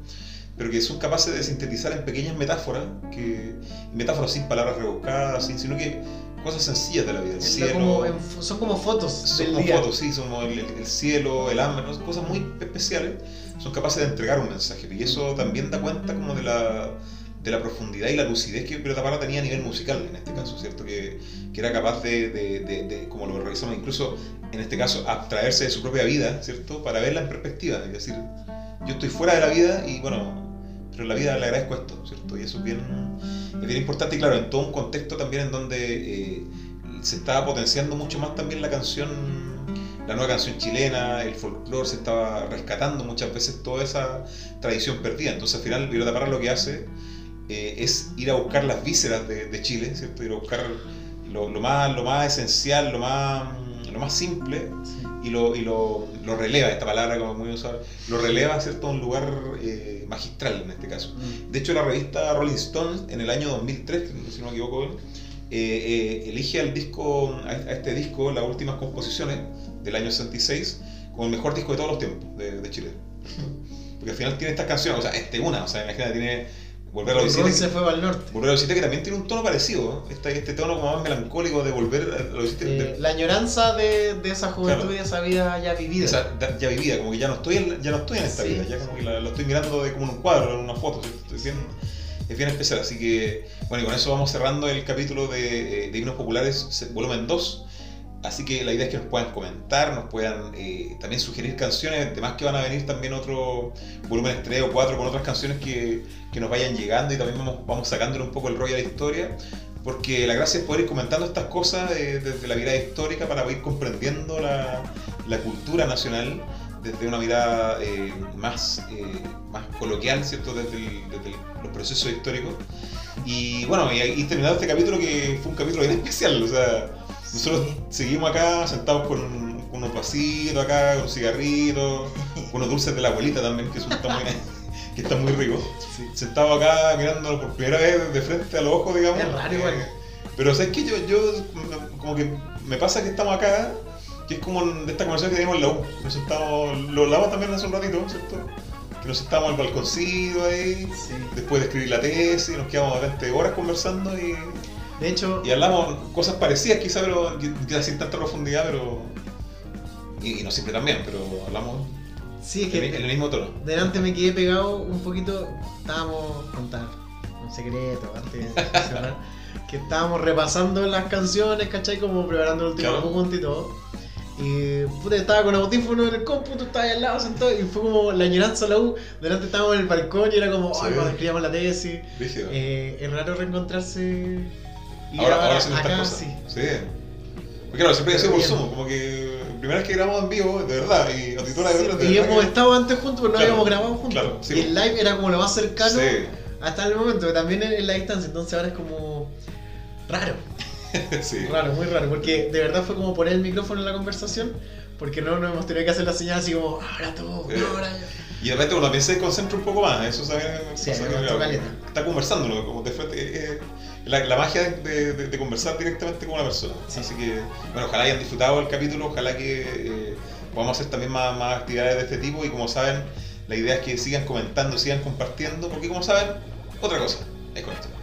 pero que son capaces de sintetizar en pequeñas metáforas, que, y metáforas sin palabras rebuscadas, sin, sino que cosas sencillas de la vida, el cielo, como en son como fotos son como día. fotos, sí, son como el, el- el cielo, el hambre, ¿no? Cosas muy especiales, son capaces de entregar un mensaje. Y eso también da cuenta como de la, de la profundidad y la lucidez que Violeta Parra tenía a nivel musical en este caso, ¿cierto? Que, que era capaz de, de- de- de, como lo revisamos, incluso en este caso, abstraerse de su propia vida, ¿cierto? Para verla en perspectiva, es decir, yo estoy fuera de la vida y bueno, pero en la vida le agradezco esto, ¿cierto? Y eso es bien, es bien importante y claro, en todo un contexto también en donde... eh, se estaba potenciando mucho más también la canción, la nueva canción chilena, el folclore, se estaba rescatando muchas veces toda esa tradición perdida. Entonces al final Violeta Parra lo que hace eh, es ir a buscar las vísceras de, Chile, ¿cierto? Ir a buscar lo más, lo más esencial, lo más, lo más simple Sí. y lo, y lo, lo releva, esta palabra como muy usada, lo releva ¿cierto? a un lugar eh, magistral en este caso. Mm. De hecho, la revista Rolling Stone en el año 2003, si no me equivoco, eh, eh, elige al disco, a, este disco las últimas composiciones del año 66 como el mejor disco de todos los tiempos de, de Chile. Porque al final tiene estas canciones, o sea, este una, o sea, imagínate, tiene Volver a los Ron 17, se fue el norte. Volver a los 17 que también tiene un tono parecido, este, este tono como más melancólico de volver a los 17. Eh, de- la añoranza de, de esa juventud Claro. y de esa vida ya vivida. esa- ya vivida, como que ya no estoy en, ya no estoy en esta Sí, vida, ya como sí. que la, lo estoy mirando de como en un cuadro, en una foto, ¿sí? Estoy bien- es bien especial, así que bueno, y con eso vamos cerrando el capítulo de, eh, de himnos populares, volumen 2. Así que la idea es que nos puedan comentar, nos puedan eh, también sugerir canciones, además que van a venir también otro volumen 3 o 4 con otras canciones que, que nos vayan llegando y también vamos, vamos sacándole un poco el rollo a la historia, porque la gracia es poder ir comentando estas cosas eh, desde la mirada histórica para ir comprendiendo la, la cultura nacional desde una mirada eh, más, eh, más coloquial, ¿cierto? Desde, el- desde el- los procesos históricos. Y bueno, y, y terminado este capítulo que fue un capítulo bien especial, o sea, nosotros seguimos acá sentados con, con unos vasitos acá, con cigarritos, con unos dulces de la abuelita también, que, son, están, muy, que están muy ricos. Sí. Sentados acá mirándolo por primera vez de frente a los ojos, digamos. Es raro igual. Eh, pero sabes que yo, yo como que me pasa que estamos acá, que es como de esta conversación que teníamos en la U. Nos sentamos, lo hablamos también hace un ratito, ¿cierto? Que nos sentamos al balconcito ahí, Sí. después de escribir la tesis, nos quedamos 20 horas conversando y, De hecho, y hablamos cosas parecidas quizá, pero quizás sin tanta profundidad, pero... Y, y no siempre también, pero hablamos sí, es que en el mismo tono. delante me quedé pegado un poquito. Estábamos, contar un secreto antes de que estábamos repasando las canciones, ¿cachai? Como preparando el último Claro. punto y todo. Y puta, estaba con audífono en el cómputo, estaba ahí al lado sentado y fue como la añoranza a la U. Delante estábamos en el balcón y era como, ay, Sí. cuando escribíamos la tesis. Eh, es raro reencontrarse. Y ahora, ahora, ahora estas acá cosas. sí. Sí. Porque claro, siempre ha sido por. Zoom, como que primera vez que grabamos en vivo, de verdad, y auditora de verdad. y hemos que- estado antes juntos, pero no Claro, habíamos grabado juntos. claro, sí. y el live era como lo más cercano Sí, hasta el momento, también en, la distancia. Entonces ahora es como raro, sí. raro, muy raro. Porque de verdad fue como poner el micrófono en la conversación. Porque no nos hemos tenido que hacer la señal así como, ahora tú, ahora yo. Y de repente uno piensa y concentra un poco más, eso también Sí, que, claro, está conversándolo, como de frente, eh, eh, la, la magia de, de- de conversar directamente con una persona. Sí. Así que, bueno, ojalá hayan disfrutado el capítulo, ojalá que eh, podamos hacer también más, más actividades de este tipo y como saben, la idea es que sigan comentando, sigan compartiendo, porque como saben, otra cosa es con esto.